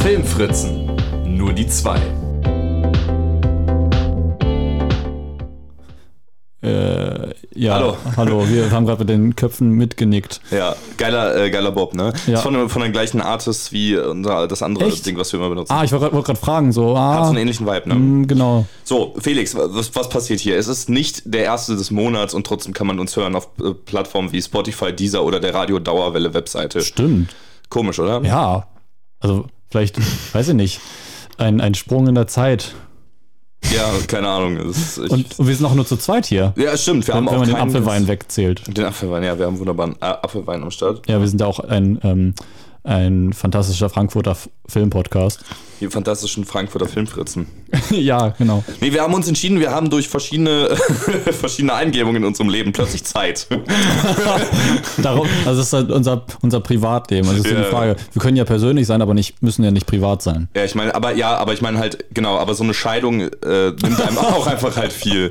Filmfritzen. Nur die zwei. Äh, ja, Hallo. hallo. Wir haben gerade mit den Köpfen mitgenickt. Ja, geiler, äh, geiler Bob, ne? Ja. Ist von, von den gleichen Artists wie unser, das andere Echt? Ding, was wir immer benutzen. Ah, ich wollte gerade fragen, so, Hat so ah, einen ähnlichen Vibe, ne? mm, genau. So, Felix, was, was passiert hier? Es ist nicht der erste des Monats und trotzdem kann man uns hören auf äh, Plattformen wie Spotify, Deezer oder der Radio Dauerwelle Webseite. Stimmt. Komisch, oder? Ja. Also, vielleicht, weiß ich nicht, ein, ein Sprung in der Zeit. Ja, keine Ahnung. Ist- Und, und wir sind auch nur zu zweit hier. ja, stimmt. Wir Wenn, haben wenn auch man den Apfelwein wegzählt. Den Apfelwein, ja, wir haben wunderbaren äh, Apfelwein am Start. Ja, wir sind ja auch ein, ähm, ein fantastischer Frankfurter Filmpodcast. Die fantastischen Frankfurter Filmfritzen. ja, genau. Nee, wir haben uns entschieden, wir haben durch verschiedene, verschiedene Eingebungen in unserem Leben plötzlich Zeit. Darum, also das ist halt unser, unser Privatleben. Also das ist Ja. die Frage. Wir können ja persönlich sein, aber nicht, müssen ja nicht privat sein. Ja, ich meine, aber ja, aber ich meine halt, genau, aber so eine Scheidung äh, nimmt einem auch einfach halt viel.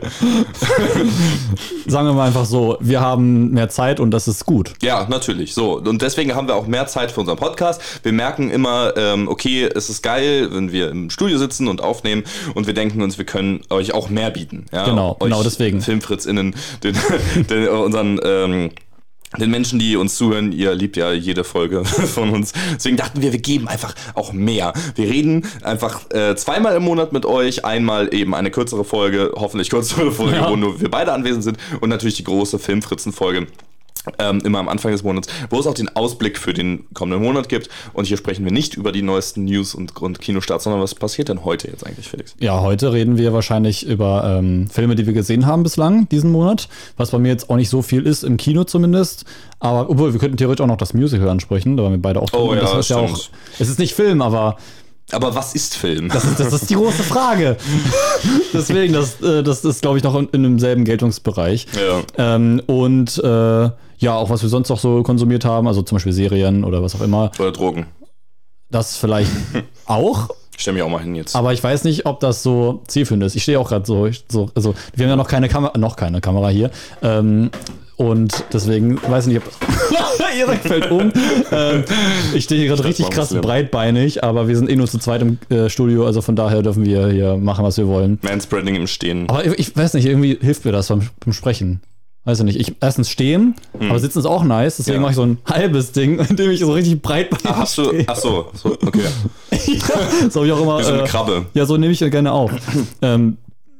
Sagen wir mal einfach so, wir haben mehr Zeit und das ist gut. Ja, natürlich. So. Und deswegen haben wir auch mehr Zeit für unseren Podcast. Wir merken immer, ähm, okay, es ist geil, wenn wir im Studio sitzen und aufnehmen und wir denken uns, wir können euch auch mehr bieten. Ja? Genau, euch genau deswegen. FilmfritzInnen, den, den, äh, unseren ähm, den Menschen, die uns zuhören, ihr liebt ja jede Folge von uns. Deswegen dachten wir, wir geben einfach auch mehr. Wir reden einfach äh, zweimal im Monat mit euch. Einmal eben eine kürzere Folge, hoffentlich kürzere Folge, Ja. wo nur wir beide anwesend sind. Und natürlich die große Filmfritzen-Folge. Ähm, immer am Anfang des Monats, wo es auch den Ausblick für den kommenden Monat gibt. Und hier sprechen wir nicht über die neuesten News und, und Kinostarts, sondern was passiert denn heute jetzt eigentlich, Felix? Ja, heute reden wir wahrscheinlich über ähm, Filme, die wir gesehen haben bislang diesen Monat. Was bei mir jetzt auch nicht so viel ist, im Kino zumindest. Aber obwohl, wir könnten theoretisch auch noch das Musical ansprechen, da waren wir beide auch drin. Oh Und das ja, ist ja auch. Es ist nicht Film, aber Aber was ist Film? das ist, das ist die große Frage. Deswegen, das, äh, das ist, glaube ich, noch in, in demselben Geltungsbereich. ja. Ähm, und äh, ja, auch was wir sonst noch so konsumiert haben, also zum Beispiel Serien oder was auch immer, Oder Drogen. das vielleicht auch. Ich stell mich auch mal hin jetzt. Aber ich weiß nicht, ob das so zielführend ist. Ich stehe auch gerade so, so, also wir haben ja noch keine Kamera, noch keine Kamera hier. Ähm, und deswegen weiß ich nicht, ob Erik fällt um. Ähm, ich stehe hier gerade richtig krass breitbeinig, aber wir sind eh nur zu zweit im äh, Studio, also von daher dürfen wir hier machen, was wir wollen. Manspreading im Stehen. Aber ich, ich weiß nicht, irgendwie hilft mir das beim, beim Sprechen. Weiß ich nicht. Ich erstens stehen, aber sitzen ist auch nice, deswegen Hm. Ja. mache ich so ein halbes Ding, in dem ich so richtig breitbeinig Ach, hast du, ach so, so, okay. ja, so habe ich auch immer. Wie so eine äh, Krabbe. Ja, so nehme ich ja gerne auf. ähm,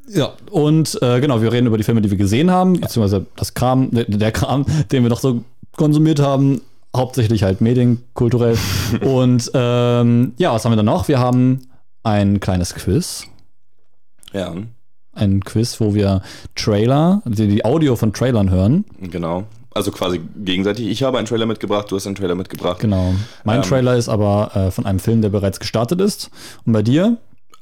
ja, und äh, genau, wir reden über die Filme, die wir gesehen haben, beziehungsweise das Kram, der, der Kram, den wir noch so konsumiert haben, hauptsächlich halt medienkulturell. und ähm, ja, was haben wir dann noch? Wir haben ein kleines Quiz. Ja, Ein Quiz, wo wir Trailer, die, die Audio von Trailern hören. genau. Also quasi gegenseitig. Ich habe einen Trailer mitgebracht, du hast einen Trailer mitgebracht. Genau. Mein Ähm. Trailer ist aber äh, von einem Film, der bereits gestartet ist. Und bei dir?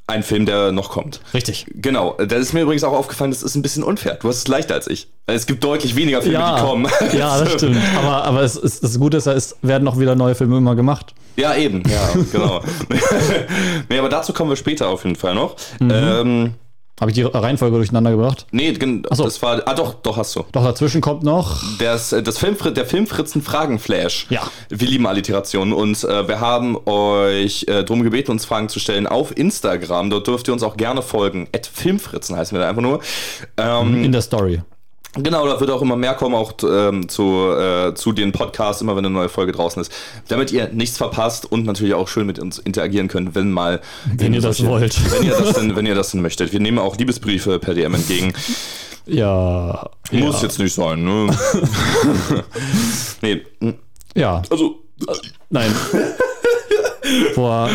Ein Film, der noch kommt. Richtig. Genau, da ist mir übrigens auch aufgefallen, das ist ein bisschen unfair. Du hast es leichter als ich. Es gibt deutlich weniger Filme, die kommen. Ja, das stimmt. Aber, aber es ist, das Gute ist ja, es werden noch wieder neue Filme immer gemacht. Ja, eben, ja, genau. nee, aber dazu kommen wir später auf jeden Fall noch. Mhm. Ähm, Habe ich die Reihenfolge durcheinander gebracht? nee, so. das war. Ah, doch, doch, hast du. Doch, dazwischen kommt noch. Das, das Filmfri der Filmfritzen Fragenflash. Ja. Wir lieben Alliterationen und äh, wir haben euch äh, darum gebeten, uns Fragen zu stellen auf Instagram. Dort dürft ihr uns auch gerne folgen. At Filmfritzen heißen wir da einfach nur. Ähm, In der Story. Genau, da wird auch immer mehr kommen, auch ähm, zu, äh, zu den Podcasts, immer wenn eine neue Folge draußen ist. Damit ihr nichts verpasst und natürlich auch schön mit uns interagieren könnt, wenn mal. Wenn ihr das wollt. Wenn ihr das, denn, wenn ihr das denn möchtet. Wir nehmen auch Liebesbriefe per DM entgegen. Ja. Muss ja. jetzt nicht sein, ne? nee, Ja. also. Nein. Boah.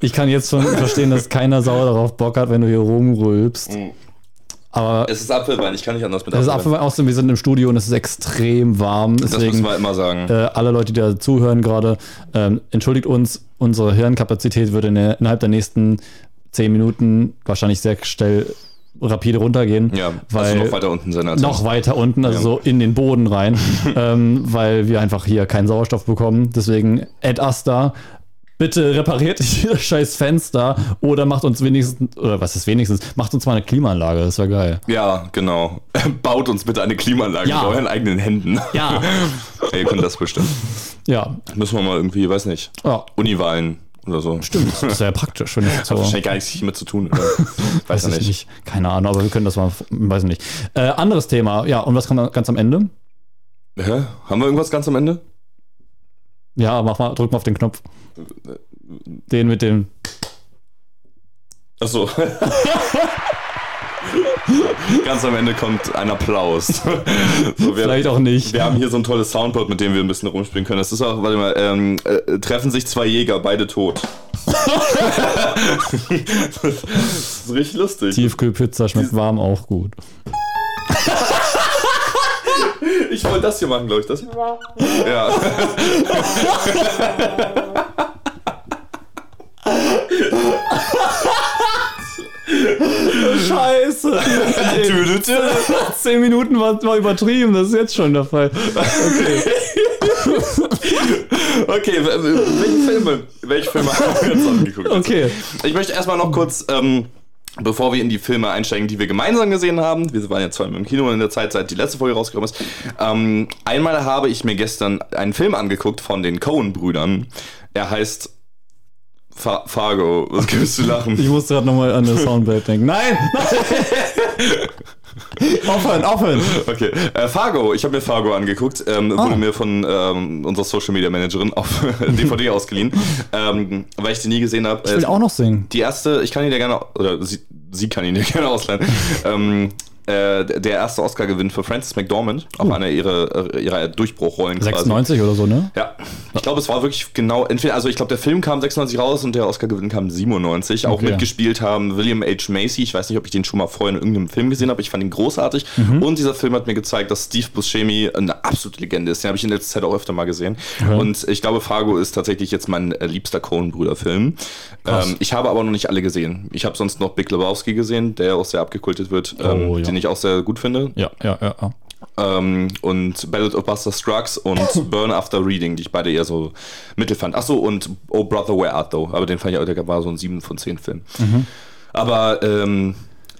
Ich kann jetzt schon verstehen, dass keiner sauer darauf Bock hat, wenn du hier rumrülpst. Aber Es ist Apfelwein, ich kann nicht anders mit das ist Apfelwein. Apfelwein außerdem, wir sind im Studio und es ist extrem warm. Das müssen Deswegen wir immer sagen. äh, alle Leute, die da zuhören gerade, ähm, entschuldigt uns, unsere Hirnkapazität würde in der, innerhalb der nächsten zehn Minuten wahrscheinlich sehr schnell rapide runtergehen. ja, weil also noch weiter unten sein als noch weiter unten, also Ja. so in den Boden rein, ähm, weil wir einfach hier keinen Sauerstoff bekommen. Deswegen Ed Asta, bitte repariert dieses scheiß Fenster oder macht uns wenigstens, oder was ist wenigstens, macht uns mal eine Klimaanlage, das wäre geil. Ja, genau. Baut uns bitte eine Klimaanlage Ja. mit euren eigenen Händen. Ja. Ihr könnt das bestimmt. Ja, Müssen wir mal irgendwie, weiß nicht, ja. Uniwahlen oder so. Stimmt, das ist ja praktisch, wenn das Hat so. wahrscheinlich gar nichts damit zu tun. Weiß Weiß ja ich nicht. nicht. Keine Ahnung, aber wir können das mal, weiß ich nicht. Äh, anderes Thema, ja, und was kommt ganz am Ende? Hä? Haben wir irgendwas ganz am Ende? Ja, mach mal, drück mal auf den Knopf. Den mit dem. Achso. Ganz am Ende kommt ein Applaus. So, wir, Vielleicht auch nicht. wir haben hier so ein tolles Soundboard, mit dem wir ein bisschen rumspielen können. Das ist auch, warte mal, ähm, äh, treffen sich zwei Jäger, beide tot. das ist richtig lustig. Tiefkühlpizza schmeckt warm auch gut. Ich wollte das hier machen, glaube ich. Das hier. Ja. Scheiße! Zehn Minuten war, war übertrieben, das ist jetzt schon der Fall. Okay. Okay, welche Filme, welche Filme haben wir jetzt angeguckt? Okay. Ich möchte erstmal noch kurz, ähm, bevor wir in die Filme einsteigen, die wir gemeinsam gesehen haben, wir waren ja zweimal im Kino in der Zeit, seit die letzte Folge rausgekommen ist, ähm, einmal habe ich mir gestern einen Film angeguckt von den Coen-Brüdern. Er heißt Fa Fargo. Was gibst du lachen? Ich musste gerade nochmal an das Soundbait denken. Nein! aufhören, aufhören! Okay, äh, Fargo, ich habe mir Fargo angeguckt, ähm, wurde mir von ähm, unserer Social Media Managerin auf DVD ausgeliehen, ähm, weil ich die nie gesehen habe. Ich will auch noch singen. Die erste, ich kann ihn dir gerne, oder sie, sie kann ihn dir gerne ausleihen. Ähm, äh, der erste Oscar-Gewinn für Frances McDormand, auch eine ihrer, ihrer Durchbruchrollen 96 oder so, ne? Ja, ich glaube, es war wirklich genau, entweder, also ich glaube, der Film kam 96 raus und der Oscar-Gewinn kam 97. Auch Okay. mitgespielt haben William H. Macy. Ich weiß nicht, ob ich den schon mal vorher in irgendeinem Film gesehen habe. Ich fand ihn großartig. Mhm. Und dieser Film hat mir gezeigt, dass Steve Buscemi eine absolute Legende ist. Den habe ich in letzter Zeit auch öfter mal gesehen. Und ich glaube, Fargo ist tatsächlich jetzt mein äh, liebster Coen-Brüder-Film. Krass. Ähm, ich habe aber noch nicht alle gesehen. Ich habe sonst noch Big Lebowski gesehen, der auch sehr abgekultet wird, ähm, Oh, ja. den ich auch sehr gut finde. Ja, ja, ja. ja. Ähm, und Ballad of Buster Scruggs und Burn After Reading, die ich beide eher so mittel fand. Achso, und Oh Brother, Where Art Thou? Aber den fand ich auch, der war so ein 7 von 10 Film. Aber ähm,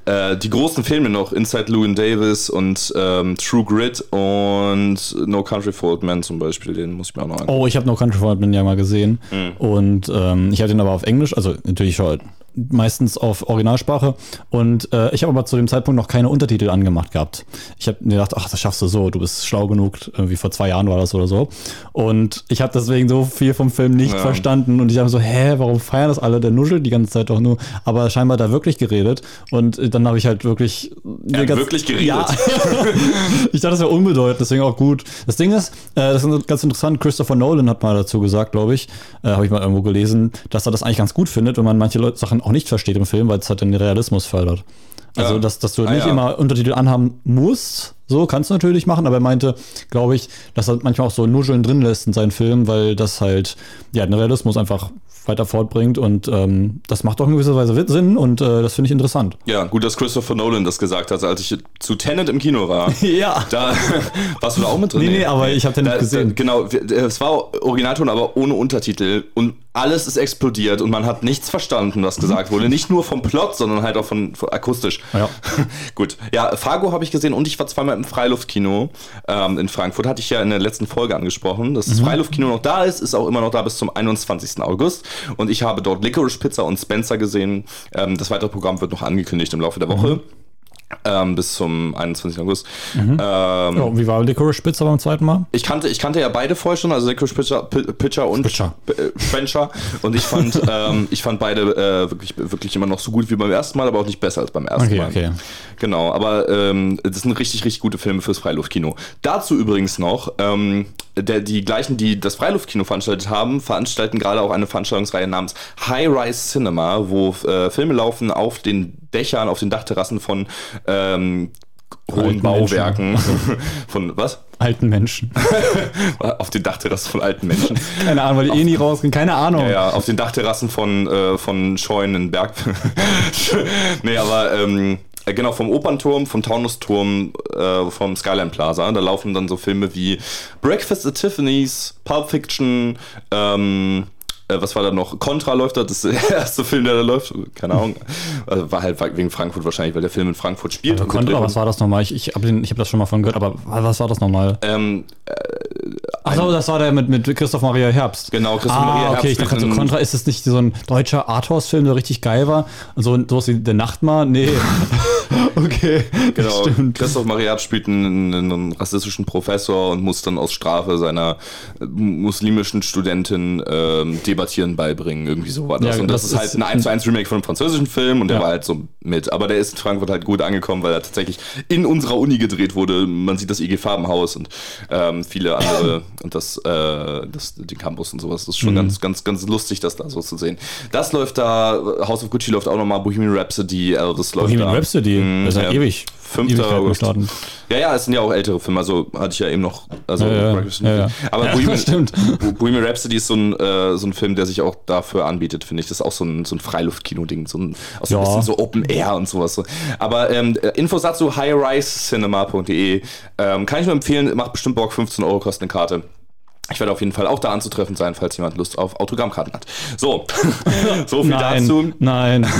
äh, die großen Filme noch, Inside Llewyn Davis und ähm, True Grit und No Country for Old Men zum Beispiel, den muss ich mir auch noch angucken. Oh, ich habe No Country for Old Men ja mal gesehen. Mhm. Und ähm, ich hatte ihn aber auf Englisch, also natürlich schon meistens auf Originalsprache. Und äh, ich habe aber zu dem Zeitpunkt noch keine Untertitel angemacht gehabt. Ich habe mir gedacht, ach, das schaffst du so, du bist schlau genug, irgendwie vor zwei Jahren war das oder so. Und ich habe deswegen so viel vom Film nicht Ja. verstanden. Und ich habe so, hä, warum feiern das alle? Der nuschelt die ganze Zeit doch nur. Aber scheinbar da wirklich geredet. Und dann habe ich halt wirklich. Er hat wirklich geredet. Ja. ich dachte, das wäre unbedeutend, deswegen auch gut. Das Ding ist, äh, das ist ganz interessant, Christopher Nolan hat mal dazu gesagt, glaube ich, äh, habe ich mal irgendwo gelesen, dass er das eigentlich ganz gut findet, wenn man manche Leute, Sachen auch nicht versteht im Film, weil es halt den Realismus fördert. Also, Ja. dass, dass du Ah, nicht ja. immer Untertitel anhaben musst, so kannst du natürlich machen, aber er meinte, glaube ich, dass er manchmal auch so Nuscheln drin lässt in seinen Filmen, weil das halt, ja, den Realismus einfach weiter fortbringt und ähm, das macht auch in gewisser Weise Sinn und äh, das finde ich interessant. Ja, gut, dass Christopher Nolan das gesagt hat, als ich zu Tenet im Kino war. Ja. Da warst du da auch mit drin? Nee, nee, aber ich hab Tenet Da- gesehen. Da, genau, es war Originalton, aber ohne Untertitel und alles ist explodiert und man hat nichts verstanden, was gesagt wurde. Nicht nur vom Plot, sondern halt auch von, von akustisch. Ja. Gut. Ja, Fargo habe ich gesehen und ich war zweimal im Freiluftkino ähm, in Frankfurt. Hatte ich ja in der letzten Folge angesprochen. Dass das Freiluftkino noch da ist, ist auch immer noch da bis zum 21. August. Und ich habe dort Licorice Pizza und Spencer gesehen. Ähm, das weitere Programm wird noch angekündigt im Laufe der Woche. Ähm, bis zum 21. August. Ähm, Ja, und wie war Licorice Pizza beim zweiten Mal? ich kannte, ich kannte ja beide vorher schon, also Licorice Pitcher, Pi- Pitcher und Pitcher. Äh, Spencer. Und ich fand, ähm, ich fand beide äh, wirklich, wirklich immer noch so gut wie beim ersten Mal, aber auch nicht besser als beim ersten Okay, Mal. okay. Genau, aber ähm, das sind richtig, richtig gute Filme fürs Freiluftkino. Dazu übrigens noch, ähm, der, die gleichen, die das Freiluftkino veranstaltet haben, veranstalten gerade auch eine Veranstaltungsreihe namens High Rise Cinema, wo äh, Filme laufen auf den Dächern, auf den Dachterrassen von ähm, hohen Bauwerken. von was? Alten Menschen. auf den Dachterrassen von alten Menschen. Keine Ahnung, weil die eh nie rausgehen. Keine Ahnung. Ja, ja, auf den Dachterrassen von, äh, von Scheunen Berg. nee, aber ähm, äh, genau, vom Opernturm, vom Taunusturm, äh, vom Skyline Plaza. Da laufen dann so Filme wie Breakfast at Tiffany's, Pulp Fiction, ähm, äh, was war da noch? Contra läuft da, das ist der erste Film, der da läuft. Keine Ahnung. Also war halt wegen Frankfurt wahrscheinlich, weil der Film in Frankfurt spielt. und Contra, was war das nochmal? Ich, ich habe hab das schon mal von gehört, aber was war das nochmal? ähm, äh, Achso, das war der mit, mit Christoph Maria Herbst. Genau, Christoph ah, Maria Herbst okay, ich dachte so Contra, ist das nicht so ein deutscher Arthouse-Film, der richtig geil war? Und so sowas wie Der Nachtmar? Nee. okay, Genau, stimmt. Christoph Mariat spielt einen, einen rassistischen Professor und muss dann aus Strafe seiner äh, muslimischen Studentin ähm, Debattieren beibringen. Irgendwie so war das. Ja, und das, das ist halt ist ein 1 zu 1 Remake von einem französischen Film und der Ja. war halt so mit. Aber der ist in Frankfurt halt gut angekommen, weil er tatsächlich in unserer Uni gedreht wurde. Man sieht das IG Farbenhaus und ähm, viele andere und das, äh, das, den Campus und sowas. Das ist schon Mhm. ganz, ganz, ganz lustig, das da so zu sehen. Das läuft da, House of Gucci läuft auch nochmal, Bohemian Rhapsody, äh, das läuft Bohemian da. Rhapsody, Mhm, das ist ja, ja. ewig. 5. Ewigkeiten August. gestartet. Ja, ja, es sind ja auch ältere Filme, also hatte ich ja eben noch. Also Ja, ja, ja. Aber Bohemian, stimmt. Bo- Bohemian Rhapsody ist so ein, äh, so ein Film, der sich auch dafür anbietet, finde ich. Das ist auch so ein, so ein Freiluftkino-Ding, so ein, auch so ein bisschen so Open Air und sowas. so. Aber ähm, äh, Infos dazu highrisecinema.de ähm, kann ich nur empfehlen, macht bestimmt Bock, 15 Euro kostet eine Karte. Ich werde auf jeden Fall auch da anzutreffen sein, falls jemand Lust auf Autogrammkarten hat. So, so viel Nein, dazu. nein.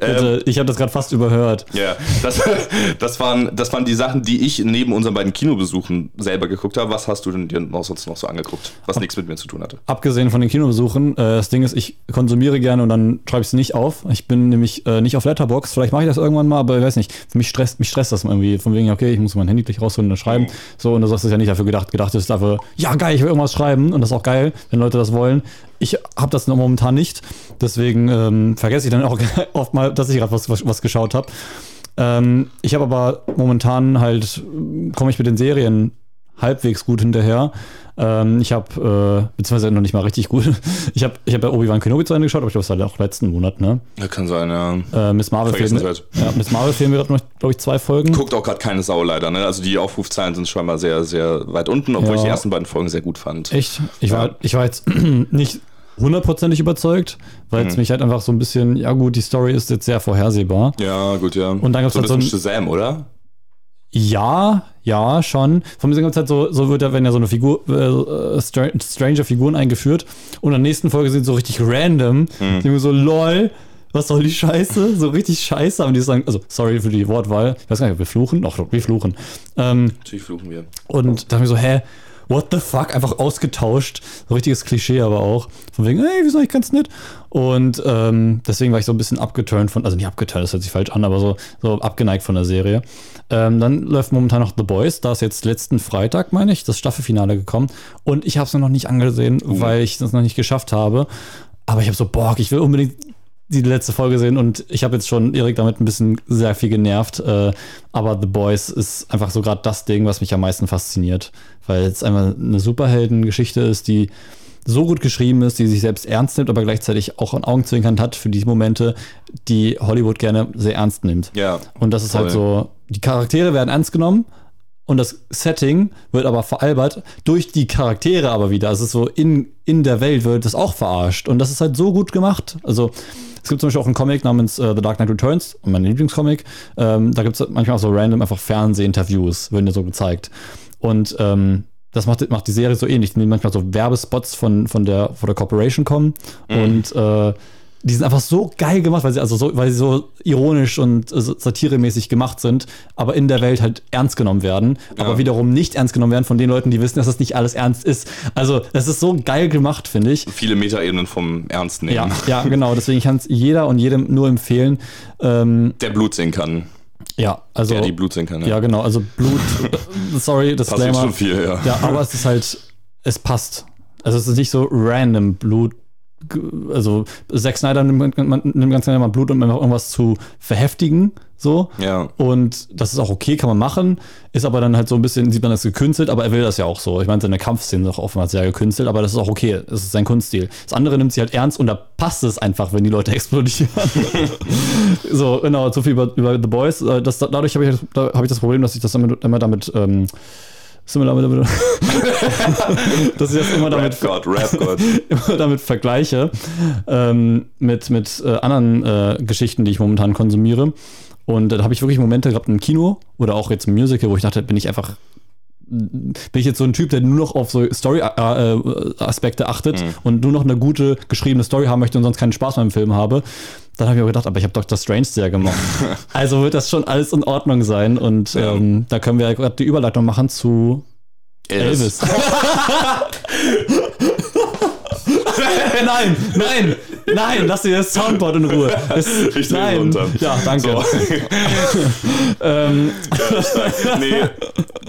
Ähm, ich habe das gerade fast überhört. Ja, das, das, waren, das waren die Sachen, die ich neben unseren beiden Kinobesuchen selber geguckt habe. Was hast du denn dir noch sonst noch so angeguckt, was nichts mit mir zu tun hatte? Abgesehen von den Kinobesuchen, äh, das Ding ist, ich konsumiere gerne und dann schreibe ich es nicht auf. Ich bin nämlich äh, nicht auf Letterbox. Vielleicht mache ich das irgendwann mal, aber ich weiß nicht. Für mich stresst, mich stresst das irgendwie. Von wegen, okay, ich muss mein Handy gleich rausholen und schreiben. So, und das ist ja nicht dafür gedacht. Gedacht ist dafür, ja geil, ich will irgendwas schreiben. Und das ist auch geil, wenn Leute das wollen. Ich habe das noch momentan nicht. Deswegen ähm, vergesse ich dann auch oft mal, dass ich gerade was, was, was geschaut habe. Ähm, ich habe aber momentan halt, komme ich mit den Serien halbwegs gut hinterher. Ähm, ich habe, äh, beziehungsweise noch nicht mal richtig gut, ich habe ich hab bei Obi-Wan Kenobi zu Ende geschaut, aber ich glaube, das war auch letzten Monat, ne? Ja, kann sein, ja. Äh, Miss Marvel fehlen mir, Vergessenswert. ja, Miss Marvel fehlen mir gerade noch, glaube ich, zwei Folgen. Guckt auch gerade keine Sau leider, ne? Also die Aufrufzahlen sind schon mal sehr, sehr weit unten, obwohl Ja. ich die ersten beiden Folgen sehr gut fand. Echt? Ich war, Ja. ich war jetzt nicht hundertprozentig überzeugt, weil Mhm. es mich halt einfach so ein bisschen, ja gut, die Story ist jetzt sehr vorhersehbar. Ja, gut, ja. Und dann gab's so halt so ein Shazam, oder? Ja, ja, schon. Von mir gibt es halt so, so wird ja, wenn ja so eine Figur, äh, Str Stranger Figuren eingeführt und in der nächsten Folge sind so richtig random, die mir so, lol, was soll die Scheiße? So richtig Scheiße haben die sagen, also sorry für die Wortwahl, ich weiß gar nicht, ob wir fluchen, doch, wir fluchen. Ähm, Natürlich fluchen wir. und da haben wir so, hä, what the fuck? Einfach ausgetauscht. So richtiges Klischee aber auch. Von wegen, hey, wieso eigentlich ganz nett? Und ähm, deswegen war ich so ein bisschen abgeturnt von, also nicht abgeturnt, das hört sich falsch an, aber so, so abgeneigt von der Serie. Ähm, dann läuft momentan noch The Boys. Da ist jetzt letzten Freitag, meine ich, das Staffelfinale gekommen. Und ich habe es noch nicht angesehen, weil ich es noch nicht geschafft habe. Aber ich habe so Bock, ich will unbedingt die letzte Folge sehen und ich habe jetzt schon Erik damit ein bisschen sehr viel genervt. Äh, aber The Boys ist einfach so gerade das Ding, was mich am meisten fasziniert, weil es einmal eine Superheldengeschichte ist, die so gut geschrieben ist, die sich selbst ernst nimmt, aber gleichzeitig auch ein Augenzwinkern hat für die Momente, die Hollywood gerne sehr ernst nimmt. Ja. Und das ist Voll. halt so, die Charaktere werden ernst genommen und das Setting wird aber veralbert durch die Charaktere aber wieder. Also es ist so in, in der Welt wird das auch verarscht und das ist halt so gut gemacht. Also es gibt zum Beispiel auch einen Comic namens äh, The Dark Knight Returns, mein Lieblingscomic. Ähm, da gibt es manchmal auch so random einfach Fernsehinterviews, werden dir so gezeigt. Und ähm, das macht, macht die Serie so ähnlich. Nehmen manchmal so Werbespots von, von, der, von der Corporation kommen und äh, die sind einfach so geil gemacht, weil sie also so, weil sie so ironisch und satiremäßig gemacht sind, aber in der Welt halt ernst genommen werden, aber wiederum nicht ernst genommen werden von den Leuten, die wissen, dass das nicht alles ernst ist. Also, das ist so geil gemacht, finde ich. Viele Metaebenen vom Ernst nehmen. Ja, ja, genau. Deswegen kann es jeder und jedem nur empfehlen. Ähm, Der Blut sehen kann. ja, also. Der die Blut sehen kann. ja, genau. Also Blut. äh, sorry, Passiert Disclaimer. schon viel, ja. Ja, aber es ist halt, es passt. Also es ist nicht so random Blut. Also Zack Snyder nimmt, man, nimmt ganz gerne mal Blut, um einfach irgendwas zu verheftigen. So. Ja. Und das ist auch okay, kann man machen. Ist aber dann halt so ein bisschen, sieht man das gekünstelt, aber er will das ja auch so. Ich meine, seine Kampfszenen sind auch oftmals sehr gekünstelt, aber das ist auch okay. Das ist sein Kunststil. Das andere nimmt sie halt ernst und da passt es einfach, wenn die Leute explodieren. so, genau, so viel über, über The Boys. Äh, Das, dadurch habe ich, da hab ich das Problem, dass ich das damit, immer damit. Ähm, Similar, dass ich das immer damit, Rap God, Rap God. immer damit vergleiche ähm, mit, mit äh, anderen äh, Geschichten, die ich momentan konsumiere. Und da habe ich wirklich Momente gehabt im Kino oder auch jetzt im Musical, wo ich dachte, bin ich einfach bin ich jetzt so ein Typ, der nur noch auf so Story-Aspekte achtet und nur noch eine gute geschriebene Story haben möchte und sonst keinen Spaß beim Film habe, dann habe ich mir gedacht, aber ich habe Dr. Strange sehr gemocht. also wird das schon alles in Ordnung sein und Ja. ähm, da können wir gerade die Überleitung machen zu Elvis. nein, nein, nein, lass dir das Soundboard in Ruhe. Es, Ich nein. runter. Ja, danke. So. Ähm, nee,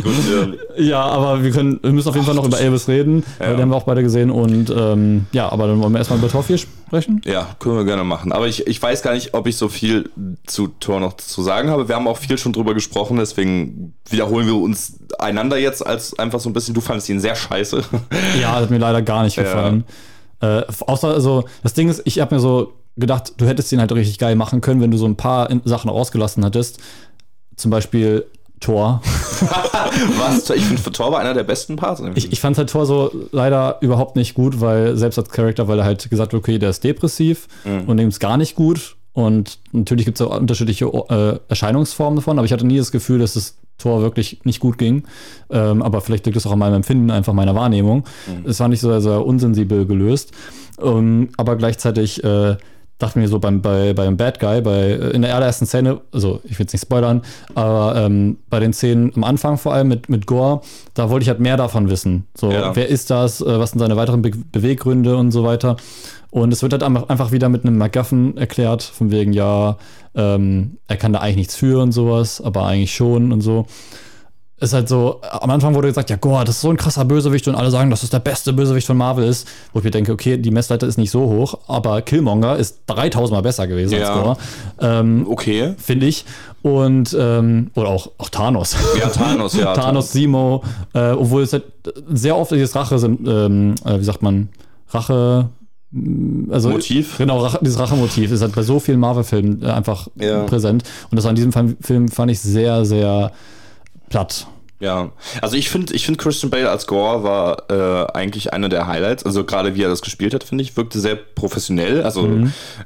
gut, ähm, ja, aber wir können, wir müssen auf jeden Fall noch über Elvis reden. weil Den haben wir auch beide gesehen. Und ähm, ja, aber dann wollen wir erstmal über Tor 4 sprechen. ja, können wir gerne machen. Aber ich, ich weiß gar nicht, ob ich so viel zu Tor noch zu sagen habe. Wir haben auch viel schon drüber gesprochen, deswegen wiederholen wir uns einander jetzt als einfach so ein bisschen, du fandest ihn sehr scheiße. Ja, hat mir leider gar nicht gefallen. Äh, außer, also, das Ding ist, ich habe mir so gedacht, du hättest ihn halt richtig geil machen können, wenn du so ein paar Sachen ausgelassen hättest. Zum Beispiel Tor. Was? Ich finde, Tor war einer der besten Parts. Ich, ich fand halt Thor so leider überhaupt nicht gut, weil selbst als Charakter, weil er halt gesagt hat, okay, der ist depressiv und dem ist gar nicht gut. Und natürlich gibt es auch unterschiedliche äh, Erscheinungsformen davon, aber ich hatte nie das Gefühl, dass es Thor wirklich nicht gut ging. Ähm, aber vielleicht liegt es auch an meinem Empfinden, einfach meiner Wahrnehmung. Es war nicht so sehr unsensibel gelöst. Ähm, aber gleichzeitig äh, dachte mir so beim, bei, beim Bad Guy, bei, in der allerersten Szene, also ich will jetzt nicht spoilern, aber ähm, bei den Szenen am Anfang vor allem mit, mit Gore, da wollte ich halt mehr davon wissen. So, Ja. wer ist das, äh, was sind seine weiteren Be Beweggründe und so weiter. Und es wird halt einfach wieder mit einem MacGuffin erklärt, von wegen, ja, ähm, er kann da eigentlich nichts für und sowas, aber eigentlich schon und so. Ist halt so, am Anfang wurde gesagt, ja, Gore, das ist so ein krasser Bösewicht und alle sagen, dass es der beste Bösewicht von Marvel ist. Wo ich mir denke, okay, die Messlatte ist nicht so hoch, aber Killmonger ist 3000 Mal besser gewesen Ja. als Gore. Ähm, Okay. Finde ich. Und, ähm, oder auch, auch Thanos. Ja, Thanos, ja. Thanos, Simo, äh, obwohl es halt sehr oft dieses Rache, ähm, äh, wie sagt man, Rache, also Motiv? Genau, dieses Rachemotiv ist halt bei so vielen Marvel-Filmen äh, einfach Ja. präsent. Und das war in diesem Film fand ich sehr, sehr platt. Ja, also ich finde, ich finde Christian Bale als Gore war äh, eigentlich einer der Highlights. Also gerade wie er das gespielt hat, finde ich, wirkte sehr professionell. Also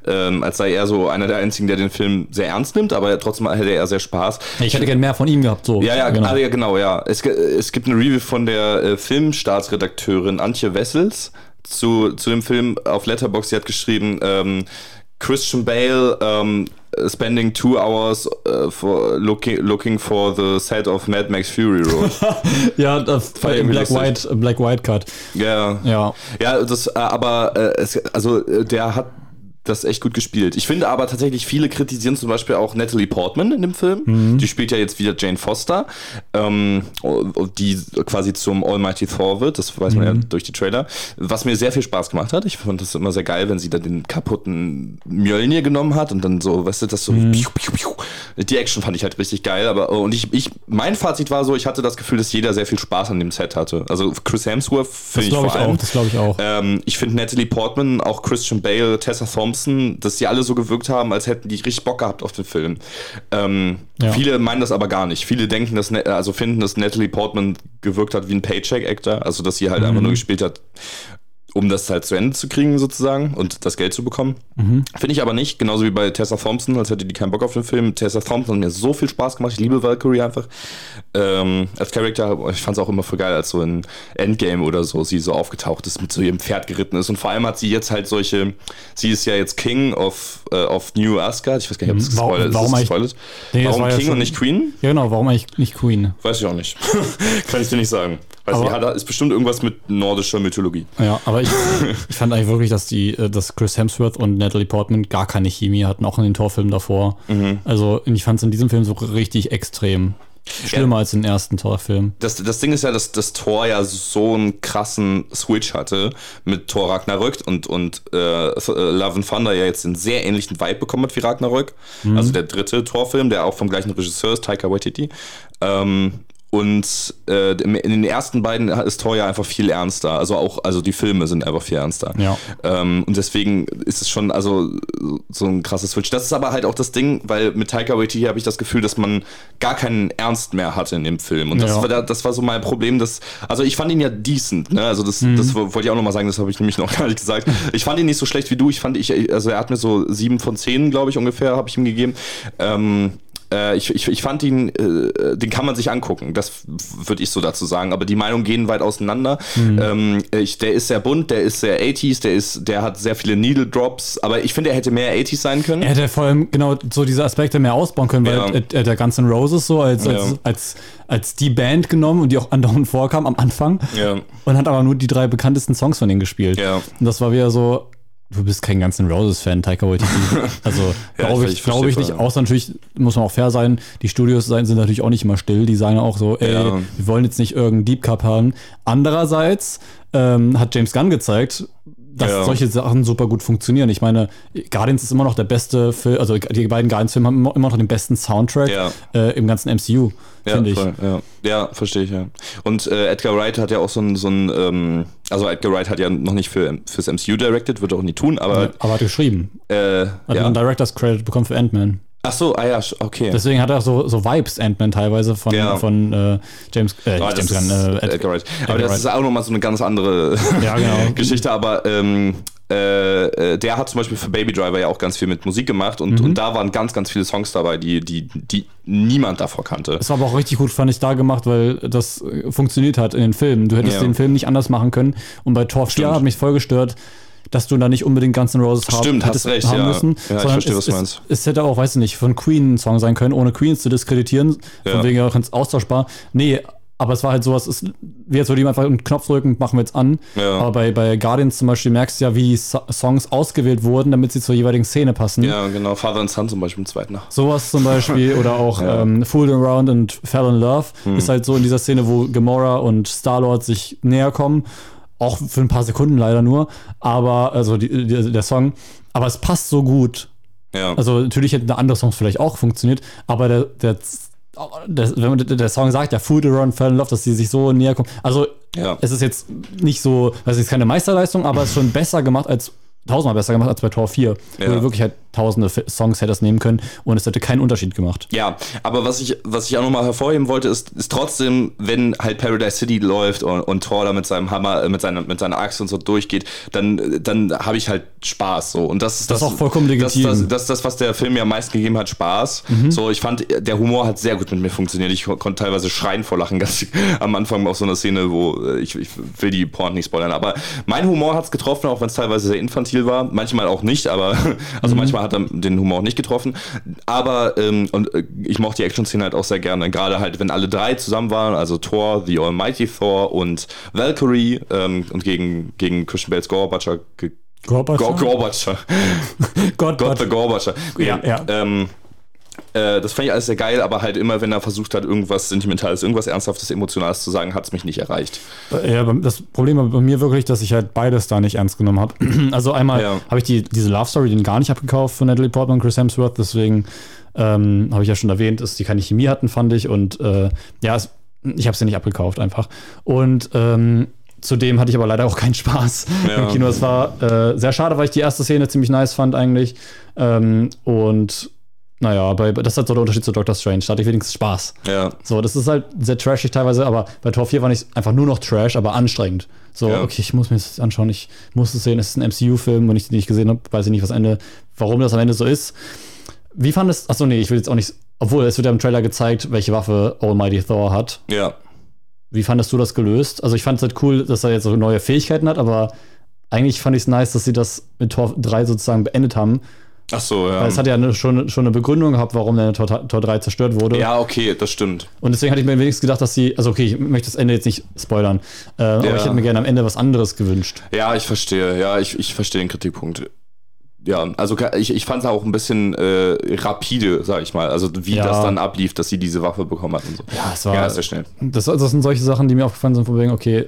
ähm, als sei er so einer der einzigen, der den Film sehr ernst nimmt, aber trotzdem hätte er sehr Spaß. Ich hätte gern mehr von ihm gehabt, so. Ja, ja, genau. genau, ja, genau ja. Es, ge- es gibt eine Review von der äh, Filmstaatsredakteurin Antje Wessels zu, zu dem Film auf Letterboxd. Sie hat geschrieben, ähm, Christian Bale ähm, spending two hours äh, for looking, looking for the set of Mad Max Fury Road. Ja, das ich Black irgendwie lustig. White, Black White Cut. ja. Ja. Ja, das, äh, aber äh, es, also der hat das echt gut gespielt. Ich finde aber tatsächlich, viele kritisieren zum Beispiel auch Natalie Portman in dem Film. Die spielt ja jetzt wieder Jane Foster, ähm, die quasi zum Almighty Thor wird. Das weiß man ja durch die Trailer. Was mir sehr viel Spaß gemacht hat. Ich fand das immer sehr geil, wenn sie dann den kaputten Mjölnir genommen hat und dann so, weißt du, das so. Piu, piu, piu. Die Action fand ich halt richtig geil. Aber und ich, ich, mein Fazit war so, ich hatte das Gefühl, dass jeder sehr viel Spaß an dem Set hatte. Also Chris Hemsworth finde ich vor ich allem. auch. Das glaube ich auch. Ähm, ich finde Natalie Portman, auch Christian Bale, Tessa Thompson, dass die alle so gewirkt haben, als hätten die richtig Bock gehabt auf den Film. Ähm, Ja. Viele meinen das aber gar nicht. Viele denken, dass, also finden, dass Natalie Portman gewirkt hat wie ein Paycheck-Actor, also dass sie halt einfach nur gespielt hat, um das halt zu Ende zu kriegen sozusagen und das Geld zu bekommen. Finde ich aber nicht, genauso wie bei Tessa Thompson, als hätte die keinen Bock auf den Film. Tessa Thompson hat mir so viel Spaß gemacht, ich liebe Valkyrie einfach. Ähm, als Charakter, ich fand es auch immer voll geil, als so in Endgame oder so sie so aufgetaucht ist, mit so ihrem Pferd geritten ist und vor allem hat sie jetzt halt solche, sie ist ja jetzt King of, äh, of New Asgard, ich weiß gar nicht, ob das Mhm. Warum- gespoilert ist. warum gespoilert? Nee, warum war ja King schon- und nicht Queen? Ja, genau. Warum eigentlich nicht Queen? Weiß ich auch nicht. Kann ich dir nicht sagen. Weiß Aber- nicht, hat, ist bestimmt irgendwas mit nordischer Mythologie. Ja, aber ich, ich fand eigentlich wirklich, dass die, äh, dass Chris Hemsworth und Natalie Portman gar keine Chemie hatten, auch in den Torfilmen davor. Mhm. Also ich fand es in diesem Film so richtig extrem. Schlimmer als in den ersten Torfilm. Das, das Ding ist ja, dass das Thor ja so einen krassen Switch hatte mit Thor Ragnarök und, und äh, Love and Thunder ja jetzt einen sehr ähnlichen Vibe bekommen hat wie Ragnarök. Also der dritte Torfilm, der auch vom gleichen Regisseur ist, Taika Waititi. Ähm, und äh, in den ersten beiden ist Thor ja einfach viel ernster. Also auch, also die Filme sind einfach viel ernster. Ja. Ähm, und deswegen ist es schon, also so ein krasses Switch. Das ist aber halt auch das Ding, weil mit Taika Waititi habe ich das Gefühl, dass man gar keinen Ernst mehr hatte in dem Film. Und das, Ja. war, das war so mein Problem, dass, also ich fand ihn ja decent, ne? Also das, das wollte ich auch nochmal sagen, das habe ich nämlich noch gar nicht gesagt. Ich fand ihn nicht so schlecht wie du. Ich fand, ich, also er hat mir so sieben von zehn, glaube ich, ungefähr, habe ich ihm gegeben. Ähm, äh, ich, ich, ich fand ihn, äh, den kann man sich angucken, das würde ich so dazu sagen, aber die Meinungen gehen weit auseinander. Mhm. Ähm, ich, der ist sehr bunt, der ist sehr 80s, der, ist, der hat sehr viele Needle Drops, aber ich finde, er hätte mehr 80s sein können. Er hätte vor allem genau so diese Aspekte mehr ausbauen können, weil Ja. er, er der ganzen Roses so als, als, Ja. als, als die Band genommen und die auch andauernd vorkam am Anfang Ja. und hat aber nur die drei bekanntesten Songs von denen gespielt. Ja. Und das war wieder so, du bist kein ganzen Roses-Fan, Taika Waititi. Also Ja, glaube ich- glaube ich nicht. Außer natürlich muss man auch fair sein, die Studios sind natürlich auch nicht immer still. Die sagen auch so, ey, Ja. wir wollen jetzt nicht irgendeinen Deep Cup haben. Andererseits ähm, hat James Gunn gezeigt, dass Ja. solche Sachen super gut funktionieren. Ich meine, Guardians ist immer noch der beste Film, also die beiden Guardians-Filme haben immer- noch den besten Soundtrack Ja. äh, im ganzen MCU, Ja, finde ich. ja. ja, verstehe ich, ja. Und äh, Edgar Wright hat ja auch so ein, so ein ähm, also Edgar Wright hat ja noch nicht für, fürs MCU directed, wird er auch nie tun, aber Aber hat geschrieben. äh, Hat ja. einen Director's Credit bekommen für Ant-Man. Ach so, ah ja, okay. Deswegen hat er auch so, so Vibes Ant-Man teilweise von, Ja. von äh, James, äh, Ah, James Gunn, äh, Ed- Edgar Wright. Aber Edgar das Wright. ist auch nochmal so eine ganz andere Ja, genau. Geschichte. Aber ähm, äh, äh, der hat zum Beispiel für Baby Driver ja auch ganz viel mit Musik gemacht und, Mhm. und da waren ganz, ganz viele Songs dabei, die, die, die niemand davor kannte. Das war aber auch richtig gut, fand ich, da gemacht, weil das äh, funktioniert hat in den Filmen. Du hättest Ja. den Film nicht anders machen können. Und bei Tor 4 Stimmt. hat mich voll gestört, dass du da nicht unbedingt Guns N' Roses haben, Stimmt, hast hättest recht, haben ja. müssen. Ja, ich sondern verstehe, es, es. Es hätte auch, weiß ich nicht, von Queen ein Song sein können, ohne Queens zu diskreditieren. Ja. Von wegen ja ganz austauschbar. Nee, aber es war halt sowas, es, wie jetzt würde jemand einfach einen Knopf drücken, machen wir jetzt an. Ja. Aber bei, bei Guardians zum Beispiel merkst du ja, wie die so Songs ausgewählt wurden, damit sie zur jeweiligen Szene passen. Ja, genau. Father and Son zum Beispiel im zweiten nach. Sowas zum Beispiel oder auch Ja. Hm. ähm, Fooled Around und Fell in Love ist halt so in dieser Szene, wo Gamora und Star-Lord sich näher kommen. Auch für ein paar Sekunden leider nur. Aber, also die, die, der Song. Aber es passt so gut. Ja. Also natürlich hätten andere Songs vielleicht auch funktioniert, aber der, der, der, wenn man, der Song sagt ja Fooled Around, Fell in Love, dass sie sich so näher kommen. Also Ja. es ist jetzt nicht so, also es ist keine Meisterleistung, aber es ist schon besser gemacht als tausendmal besser gemacht als bei Tor 4, wo Ja. du wirklich halt tausende Songs hättest nehmen können und es hätte keinen Unterschied gemacht. Ja, aber was ich, was ich auch nochmal hervorheben wollte, ist, ist trotzdem, wenn halt Paradise City läuft und, und Thor da mit seinem Hammer, äh, mit seiner, mit seiner Axt und so durchgeht, dann, dann habe ich halt Spaß so. Und das ist Das ist auch vollkommen legitim. Das, das, das ist das, was der Film mir am meisten gegeben hat, Spaß. So, ich fand, der Humor hat sehr gut mit mir funktioniert. Ich kon- konnte teilweise schreien vor Lachen ganz am Anfang auf so einer Szene, wo äh, ich, ich will die Porn nicht spoilern, aber mein Humor hat es getroffen, auch wenn es teilweise sehr infantil war. Manchmal auch nicht, aber also manchmal hat er den Humor auch nicht getroffen. Aber ähm, und äh, ich mochte die Action-Szene halt auch sehr gerne. Gerade halt, wenn alle drei zusammen waren, also Thor, The Almighty Thor und Valkyrie ähm, und gegen, gegen Christian Bales Gorbatscher. Gorbatscher? Gor- Gorbatscher. Gott, Gott, Gorbatscher. Ja, ja. Ähm, äh, das fand ich alles sehr geil, aber halt immer, wenn er versucht hat, irgendwas Sentimentales, irgendwas Ernsthaftes, Emotionales zu sagen, hat es mich nicht erreicht. Ja, aber das Problem war bei mir wirklich, dass ich halt beides da nicht ernst genommen habe. Also einmal Ja. habe ich die, diese Love Story den gar nicht abgekauft von Natalie Portman und Chris Hemsworth, deswegen ähm, habe ich ja schon erwähnt, dass die keine Chemie hatten, fand ich. Und äh, ja, es, ich habe sie nicht abgekauft einfach. Und ähm, zudem hatte ich aber leider auch keinen Spaß Ja. im Kino. Es war äh, sehr schade, weil ich die erste Szene ziemlich nice fand eigentlich. Ähm, und naja, bei, das ist halt so der Unterschied zu Doctor Strange. Da hatte ich wenigstens Spaß. Ja. So, das ist halt sehr trashig teilweise, aber bei Tor 4 war nicht einfach nur noch Trash, aber anstrengend. So, Ja. okay, ich muss mir das anschauen, ich muss es sehen, es ist ein MCU-Film und ich den nicht gesehen habe, weiß ich nicht, was Ende, warum das am Ende so ist. Wie fandest, achso, nee, ich will jetzt auch nicht, obwohl es wird ja im Trailer gezeigt, welche Waffe Almighty Thor hat. Ja. Wie fandest du das gelöst? Also ich fand es halt cool, dass er jetzt so neue Fähigkeiten hat, aber eigentlich fand ich es nice, dass sie das mit Tor 3 sozusagen beendet haben. Ach so, ja. Weil es hat ja eine, schon, schon eine Begründung gehabt, warum der Tor, Tor 3 zerstört wurde. ja, okay, das stimmt. Und deswegen hatte ich mir wenigstens gedacht, dass sie, also okay, ich möchte das Ende jetzt nicht spoilern, äh, aber ich hätte mir gerne am Ende was anderes gewünscht. Ja, ich verstehe. Ja, ich, ich verstehe den Kritikpunkt. Ja, also ich, ich fand es auch ein bisschen äh, rapide, sag ich mal. Also wie Ja. das dann ablief, dass sie diese Waffe bekommen hat und so. Ja, es war, Ja, sehr schnell. das, das sind solche Sachen, die mir aufgefallen sind, von wegen, okay,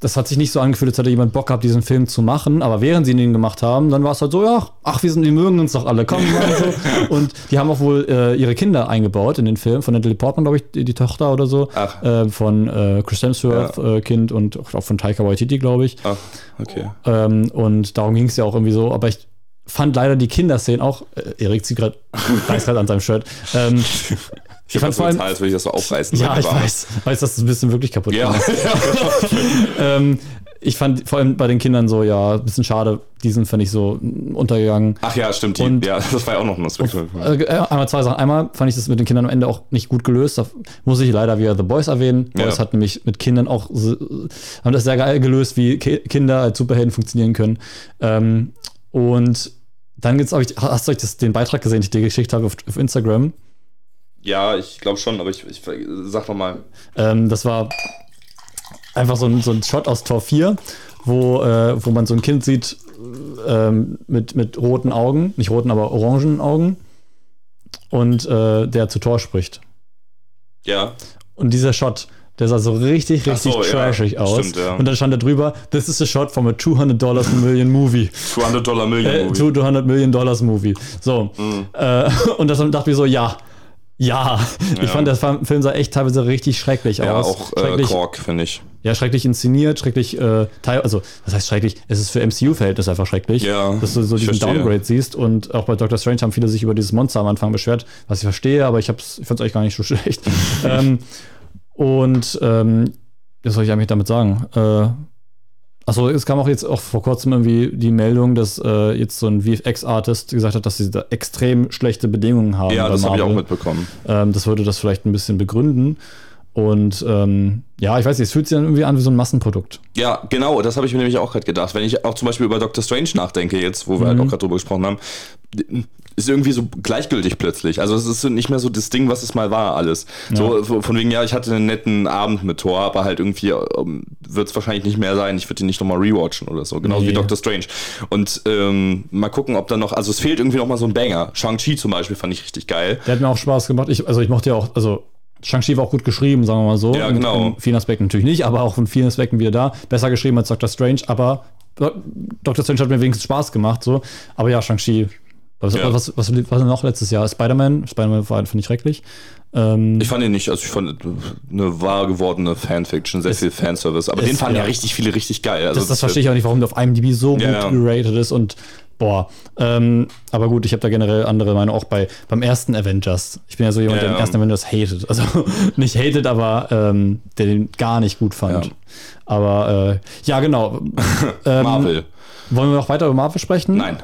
das hat sich nicht so angefühlt, als hätte jemand Bock gehabt, diesen Film zu machen, aber während sie ihn gemacht haben, dann war es halt so, ja, ach, wir sind, die mögen uns doch alle, komm mal so. Und die haben auch wohl äh, ihre Kinder eingebaut in den Film, von Natalie Portman, glaube ich, die, die Tochter oder so, Ach. äh, von äh, Chris Hemsworth, äh, Kind und auch von Taika Waititi, glaube ich. Ah, okay. Ähm, und darum ging es ja auch irgendwie so. Aber ich fand leider die Kinderszenen auch. Äh, Erik zieht gerade, weiß gerade an seinem Shirt. Ähm, Ich, ich fand vor allem, als würde ich das so aufreißen. ja, ich Ware. weiß, weiß, dass das ein bisschen wirklich kaputt Ja, ähm, ich fand vor allem bei den Kindern so, ja, ein bisschen schade, diesen fand ich so untergegangen. Ach ja, stimmt. Die, Und- ja, das war ja auch noch ein Aspekt. Äh, einmal zwei Sachen. Einmal fand ich das mit den Kindern am Ende auch nicht gut gelöst. Da muss ich leider wieder The Boys erwähnen. Ja. Boys hat nämlich mit Kindern auch haben das sehr geil gelöst, wie Ki Kinder als Superhelden funktionieren können. Ähm, und dann gibt's, auch, hast du euch das, den Beitrag gesehen, den ich dir geschickt habe auf, auf Instagram? Ja, ich glaube schon, aber ich, ich sag mal. Ähm, das war einfach so ein, so ein Shot aus Tor 4, wo, äh, wo man so ein Kind sieht ähm, mit, mit roten Augen, nicht roten, aber orangen Augen und äh, der zu Tor spricht. Ja. Und dieser Shot, der sah so richtig, richtig so, ja. trashig aus. Stimmt, ja. Und dann stand da drüber, this is a shot from a 200 Dollars Million Movie. 200 Dollar Million Äh, Movie. 200 Million Dollars Movie. So. Äh, und das dachte ich so, ja. Ja. Ich Ja. fand, der Film sah echt teilweise richtig schrecklich ja, aus. auch äh, schrecklich, Kork, finde ich. ja, schrecklich inszeniert, schrecklich, äh, teil, also, was heißt schrecklich? Es ist für MCU-Verhältnis einfach schrecklich, Ja, dass du so ich diesen. Downgrade siehst. Und auch bei Doctor Strange haben viele sich über dieses Monster am Anfang beschwert, was ich verstehe, aber ich, hab's- ich fand es eigentlich gar nicht so schlecht. ähm, und ähm, was soll ich eigentlich damit sagen? Äh, Achso, es kam auch jetzt auch vor kurzem irgendwie die Meldung, dass äh, jetzt so ein VFX-Artist gesagt hat, dass sie da extrem schlechte Bedingungen haben. Ja, das habe ich auch mitbekommen. Ähm, das würde das vielleicht ein bisschen begründen. Und ähm, ja, ich weiß nicht, es fühlt sich dann irgendwie an wie so ein Massenprodukt. Ja, genau, das habe ich mir nämlich auch gerade gedacht. Wenn ich auch zum Beispiel über Doctor Strange nachdenke, jetzt, wo wir halt auch gerade drüber gesprochen haben, ist irgendwie so gleichgültig plötzlich. Also es ist so nicht mehr so das Ding, was es mal war, alles. So so von wegen, ja, ich hatte einen netten Abend mit Thor, aber halt irgendwie ähm, wird es wahrscheinlich nicht mehr sein. Ich würde ihn nicht nochmal rewatchen oder so. Genauso Nee. wie Doctor Strange. Und ähm, mal gucken, ob da noch, also es fehlt irgendwie noch mal so ein Banger. Shang-Chi zum Beispiel fand ich richtig geil. Der hat mir auch Spaß gemacht. Ich, also ich mochte ja auch, also Shang-Chi war auch gut geschrieben, sagen wir mal so. Ja, In- genau. In vielen Aspekten natürlich nicht, aber auch in vielen Aspekten wieder da. Besser geschrieben als Doctor Strange, aber Doctor Strange hat mir wenigstens Spaß gemacht, so. Aber ja, Shang-Chi. Was, Ja. was, was, was noch letztes Jahr? Spider-Man. Spider-Man war, finde ich, schrecklich. Ähm, Ich fand ihn nicht, also ich fand eine wahr gewordene Fanfiction, sehr viel Fanservice, aber es- den fanden ja. ja. richtig viele richtig geil. Also das, das verstehe ich auch nicht, warum der auf IMDb so gut Ja, ja. geratet ist und boah. Ähm, aber gut, ich habe da generell andere Meinung, auch bei beim ersten Avengers. Ich bin ja so jemand, der den ersten Avengers hatet. Also nicht hatet, aber ähm, der den gar nicht gut fand. Ja. Aber äh, ja, genau. ähm, Marvel. Wollen wir noch weiter über Marvel sprechen? Nein.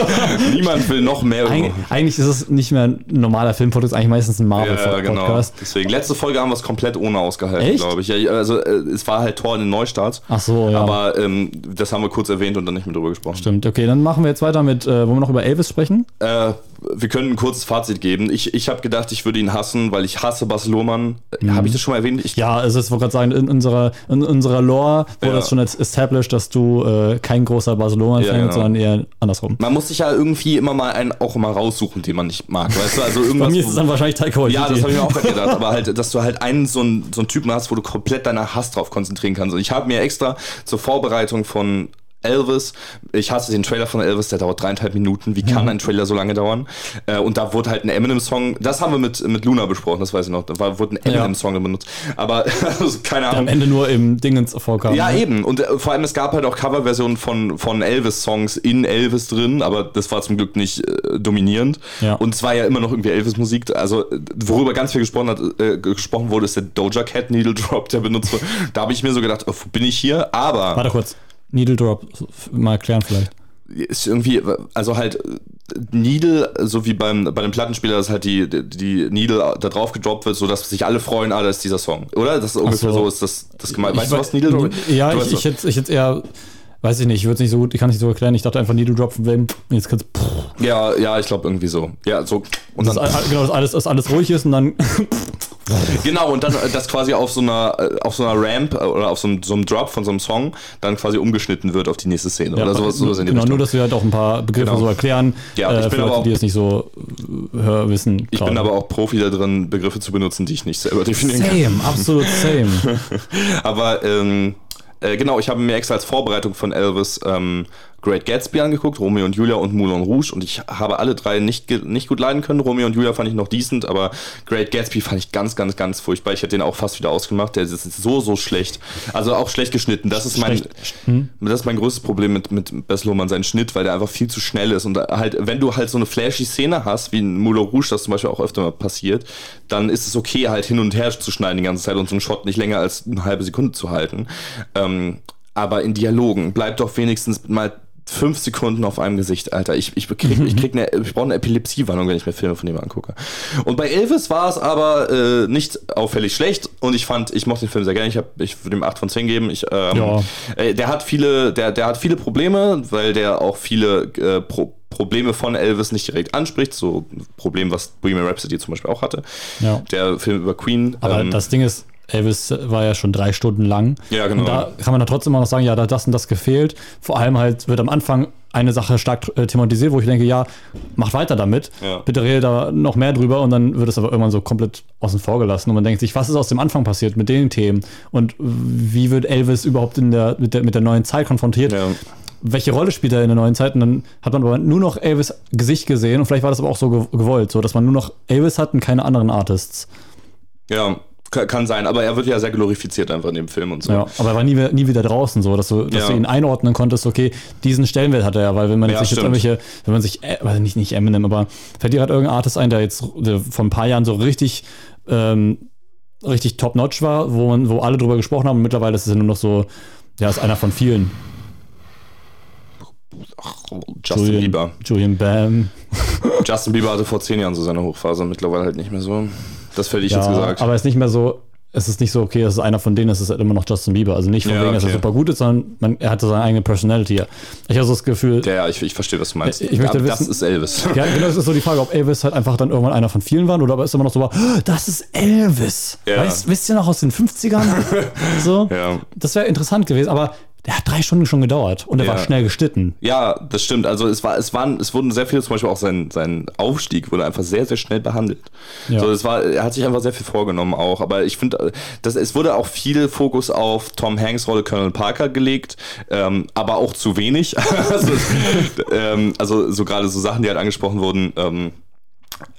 Niemand will noch mehr über. Eig eigentlich ist es nicht mehr ein normaler Filmpodcast, eigentlich meistens ein Ja, genau. Marvel-Podcast. Deswegen, letzte Folge haben wir es komplett ohne ausgehalten, glaube ich. Ja, also äh, es war halt Tor in den Neustarts. Ach so, ja. Aber ähm, das haben wir kurz erwähnt und dann nicht mehr drüber gesprochen. Stimmt, okay, dann machen wir jetzt weiter mit, äh, wollen wir noch über Elvis sprechen? Äh, wir können ein kurzes Fazit geben. Ich, ich habe gedacht, ich würde ihn hassen, weil ich hasse Bas Lohmann. Äh, Habe ich das schon mal erwähnt? Ich, Mhm. Ja, also ich wollte gerade sagen, in unserer, in unserer Lore wurde Ja. das schon established, dass du äh, kein großer Barcelona-Fan Ja, bist, genau. sondern eher andersrum. Man muss sich ja irgendwie immer mal einen auch mal raussuchen, den man nicht mag. Weißt du, also Bei irgendwas. mir ist es dann wahrscheinlich Waititi. Ja, das habe ich mir auch gedacht. Aber halt, dass du halt einen so einen, so einen Typen hast, wo du komplett deinen Hass drauf konzentrieren kannst. Und ich habe mir extra zur Vorbereitung von Elvis, ich hasse den Trailer von Elvis, der dauert dreieinhalb Minuten. Wie kann ein Trailer so lange dauern? Äh, und da wurde halt ein Eminem-Song, das haben wir mit, mit Luna besprochen, das weiß ich noch. Da war, wurde ein Eminem-Song benutzt. Aber also, keine Am Ahnung. Ende nur im Dingens vorkam. Ja, ne? eben. Und äh, vor allem, es gab halt auch Coverversionen von, von Elvis-Songs in Elvis drin, aber das war zum Glück nicht äh, dominierend. Ja. Und es war ja immer noch irgendwie Elvis-Musik. Also, äh, worüber ganz viel gesprochen, hat, äh, gesprochen wurde, ist der Doja Cat Needle Drop, der benutzt wurde. Da habe ich mir so gedacht, oh, bin ich hier? Aber Warte kurz. Needle Drop, mal erklären vielleicht. ist irgendwie, also halt äh, Needle, so wie beim, bei dem Plattenspieler, dass halt die, die, Needle da drauf gedroppt wird, sodass sich alle freuen, ah, da ist dieser Song. Oder? Das ist ungefähr so. so ist das, das gemeint. Ich Weißt du wei- was, Needle Drop? Ja, Du ich, ich, hätte ich hätte eher, weiß ich nicht, ich würde es nicht so gut, ich kann es nicht so erklären. Ich dachte einfach Needle Drop von wem. Jetzt kannst du, Ja, ja, ich glaube irgendwie so. Ja, so. Und das, dann, ist genau, dass alles, dass alles ruhig ist und dann Genau, und dann äh, das quasi auf so einer, äh, auf so einer Ramp äh, oder auf so einem, so einem Drop von so einem Song dann quasi umgeschnitten wird auf die nächste Szene. Ja, oder sowas, sowas in genau, Richtung. nur, dass wir halt auch ein paar Begriffe Genau. so erklären. Ja, ich äh, bin für aber Leute, auch- die es nicht so äh, wissen. ich bin aber auch Profi da drin, Begriffe zu benutzen, die ich nicht selber definieren kann. Same, absolut same. Aber ähm, äh, genau, ich habe mir extra als Vorbereitung von Elvis ähm, Great Gatsby angeguckt, Romeo und Julia und Moulin Rouge und ich habe alle drei nicht, nicht gut leiden können. Romeo und Julia fand ich noch decent, aber Great Gatsby fand ich ganz, ganz, ganz furchtbar. Ich hätte den auch fast wieder ausgemacht. Der ist so, so schlecht. Also auch schlecht geschnitten. Das ist mein. Hm? das ist mein größtes Problem mit, mit Bess Lohmann, sein Schnitt, weil der einfach viel zu schnell ist. Und halt, wenn du halt so eine flashy Szene hast, wie in Moulin Rouge, das zum Beispiel auch öfter mal passiert, dann ist es okay, halt hin und her zu schneiden die ganze Zeit und so einen Shot nicht länger als eine halbe Sekunde zu halten. Ähm, aber in Dialogen bleibt doch wenigstens mal fünf Sekunden auf einem Gesicht, Alter. Ich, ich, krieg, ich, krieg eine, ich brauche eine Epilepsiewarnung, wenn ich mir Filme von dem angucke. Und bei Elvis war es aber äh, nicht auffällig schlecht und ich fand, ich mochte den Film sehr gerne. Ich, hab, ich würde ihm 8 von 10 geben. Ich, ähm, Ja. äh, der hat viele, der, der hat viele Probleme, weil der auch viele äh, Pro Probleme von Elvis nicht direkt anspricht. So ein Problem, was Bohemian Rhapsody zum Beispiel auch hatte. Ja. Der Film über Queen. Aber ähm, das Ding ist, Elvis war ja schon drei Stunden lang. Ja, genau. Und da kann man dann trotzdem auch noch sagen, ja, da hat das und das gefehlt. Vor allem halt wird am Anfang eine Sache stark äh, thematisiert, wo ich denke, ja, macht weiter damit. Ja. Bitte redet da noch mehr drüber und dann wird es aber irgendwann so komplett außen vor gelassen und man denkt sich, was ist aus dem Anfang passiert mit den Themen und wie wird Elvis überhaupt in der, mit, der, mit der neuen Zeit konfrontiert? ja. welche Rolle spielt er in der neuen Zeit? Und dann hat man aber nur noch Elvis Gesicht gesehen und vielleicht war das aber auch so ge- gewollt, so dass man nur noch Elvis hat und keine anderen Artists. ja, kann sein. Aber er wird ja sehr glorifiziert einfach in dem Film und so. Ja, aber er war nie, wieder- nie wieder draußen, so dass du, dass Ja. du ihn einordnen konntest, okay, diesen Stellenwert hat er ja, weil wenn man Ja, sich jetzt stimmt. irgendwelche, wenn man sich, äh, also nicht, nicht Eminem, aber fällt dir gerade irgendein Artist ein, der jetzt der vor ein paar Jahren so richtig, ähm, richtig top-notch war, wo, man, wo alle drüber gesprochen haben und mittlerweile ist es ja nur noch so, ja, ist einer von vielen. Justin Julian, Bieber. Julian Bam. Justin Bieber hatte vor zehn Jahren so seine Hochphase, mittlerweile halt nicht mehr so. Das hätte ich jetzt gesagt. Aber es ist nicht mehr so, es ist nicht so, okay, das ist einer von denen, es ist halt immer noch Justin Bieber. Also nicht von Ja, wegen, dass er okay. super gut ist, sondern man, er hatte seine eigene Personality. Ich habe so das Gefühl, ja, ja, ich, ich verstehe, was du meinst. Ich möchte Aber das wissen- ist Elvis. ja, genau, es ist so die Frage, ob Elvis halt einfach dann irgendwann einer von vielen war oder ob es immer noch so war, "Oh, das ist Elvis. Ja. Weißt, wisst ihr noch aus den 50ern? so, Ja. das wäre interessant gewesen, aber der hat drei Stunden schon gedauert und er Ja. war schnell geschnitten. Ja, das stimmt. Also es war, es waren, es wurden sehr viele, zum Beispiel auch sein, sein Aufstieg wurde einfach sehr, sehr schnell behandelt. Ja. So, es war, er hat sich einfach sehr viel vorgenommen auch. Aber ich finde, das, es wurde auch viel Fokus auf Tom Hanks Rolle Colonel Parker gelegt, ähm, aber auch zu wenig. also, ähm, also so gerade so Sachen, die halt angesprochen wurden, ähm,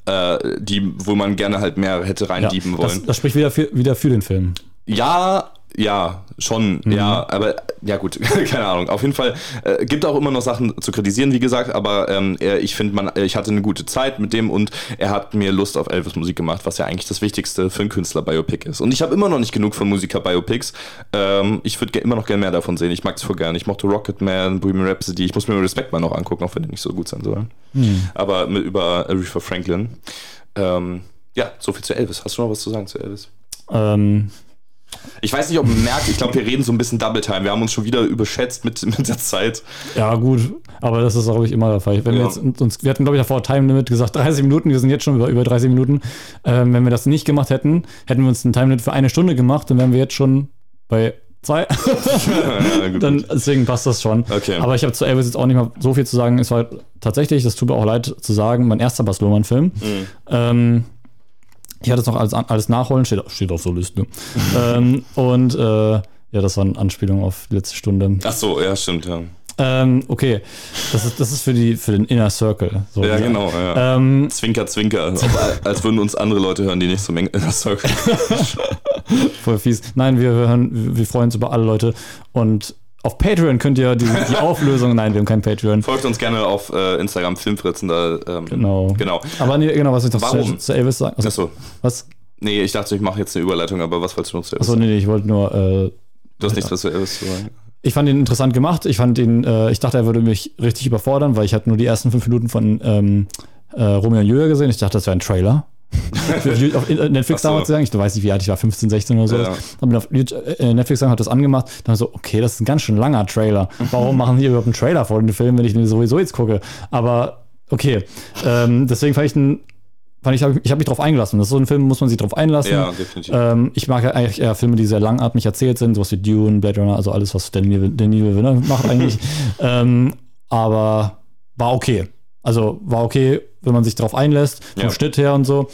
äh, die, wo man gerne halt mehr hätte Ja, reindieben wollen. das, das spricht wieder für, wieder für den Film. Ja, ja, schon, Mhm. ja, aber ja gut, keine Ahnung. Auf jeden Fall äh, gibt auch immer noch Sachen zu kritisieren, wie gesagt, aber ähm, ich finde, man, ich hatte eine gute Zeit mit dem und er hat mir Lust auf Elvis Musik gemacht, was ja eigentlich das Wichtigste für einen Künstler-Biopic ist. Und ich habe immer noch nicht genug von Musiker-Biopics. Ähm, ich würde immer noch gerne mehr davon sehen. Ich mag es voll gerne. Ich mochte Rocketman, Bohemian Rhapsody. Ich muss mir Respect mal noch angucken, auch wenn der nicht so gut sein soll. Hm. Aber mit, über Aretha Franklin. Ähm, ja, so viel zu Elvis. Hast du noch was zu sagen zu Elvis? Ähm, Ich weiß nicht, ob man merkt, ich glaube, wir reden so ein bisschen Double Time. Wir haben uns schon wieder überschätzt mit, mit der Zeit. ja, gut, aber das ist, glaube ich, immer der Fall. Wenn wir Ja. jetzt uns, wir hatten, glaube ich, davor Time Limit gesagt, 30 Minuten, wir sind jetzt schon über, über 30 Minuten. Ähm, wenn wir das nicht gemacht hätten, hätten wir uns ein Time Limit für eine Stunde gemacht, dann wären wir jetzt schon bei zwei. Ja, dann, deswegen passt das schon. Okay. Aber ich habe zu Elvis jetzt auch nicht mal so viel zu sagen. Es war tatsächlich, das tut mir auch leid zu sagen, mein erster Bas Lohmann-Film. Mhm. Ähm, ich hatte es noch alles, alles nachholen, steht, steht auf so Liste. ähm, und äh, ja, das war eine Anspielung auf die letzte Stunde. Ach so, ja, stimmt, ja. Ähm, okay, das ist, das ist für, die, für den Inner Circle. So Ja, gesagt. genau, ja. Ähm, Zwinker, zwinker. Ob, als würden uns andere Leute hören, die nicht so mengen. Sorry. voll fies. Nein, wir, hören, wir freuen uns über alle Leute. Und auf Patreon könnt ihr die, die Auflösung, nein, wir haben kein Patreon. Folgt uns gerne auf äh, Instagram, Filmfritzen. Da, ähm, Genau. Genau. Aber nee, genau, was ich noch Warum? zu, zu Elvis sagen. Also, Achso. was? Nee, ich dachte, ich mache jetzt eine Überleitung, aber was wolltest du noch zu Elvis Achso, sagen? nee, nee, ich wollte nur äh, Du hast nichts was zu Elvis zu sagen. Ich fand ihn interessant gemacht. Ich fand ihn, äh, ich dachte, er würde mich richtig überfordern, weil ich hatte nur die ersten fünf Minuten von ähm, äh, Romeo und Julia gesehen. Ich dachte, das wäre ein Trailer. Auf Netflix so. damals sagen. Ich weiß nicht, wie alt ich war, 15, 16 oder so. Ja. Hab mir auf äh, Netflix sagen, hat das angemacht. Dann so, okay, das ist ein ganz schön langer Trailer. Warum machen die überhaupt einen Trailer vor den Film, wenn ich den sowieso jetzt gucke? Aber okay. Ähm, deswegen fand ich den, fand ich, ich habe mich drauf eingelassen. Das ist so ein Film, muss man sich drauf einlassen. Ja, definitiv. Ähm, ich mag ja eigentlich eher Filme, die sehr langatmig erzählt sind, sowas wie Dune, Blade Runner, also alles, was Denis Villeneuve macht eigentlich. ähm, aber war okay. Also war okay, wenn man sich drauf einlässt, vom Ja. Schnitt her und so.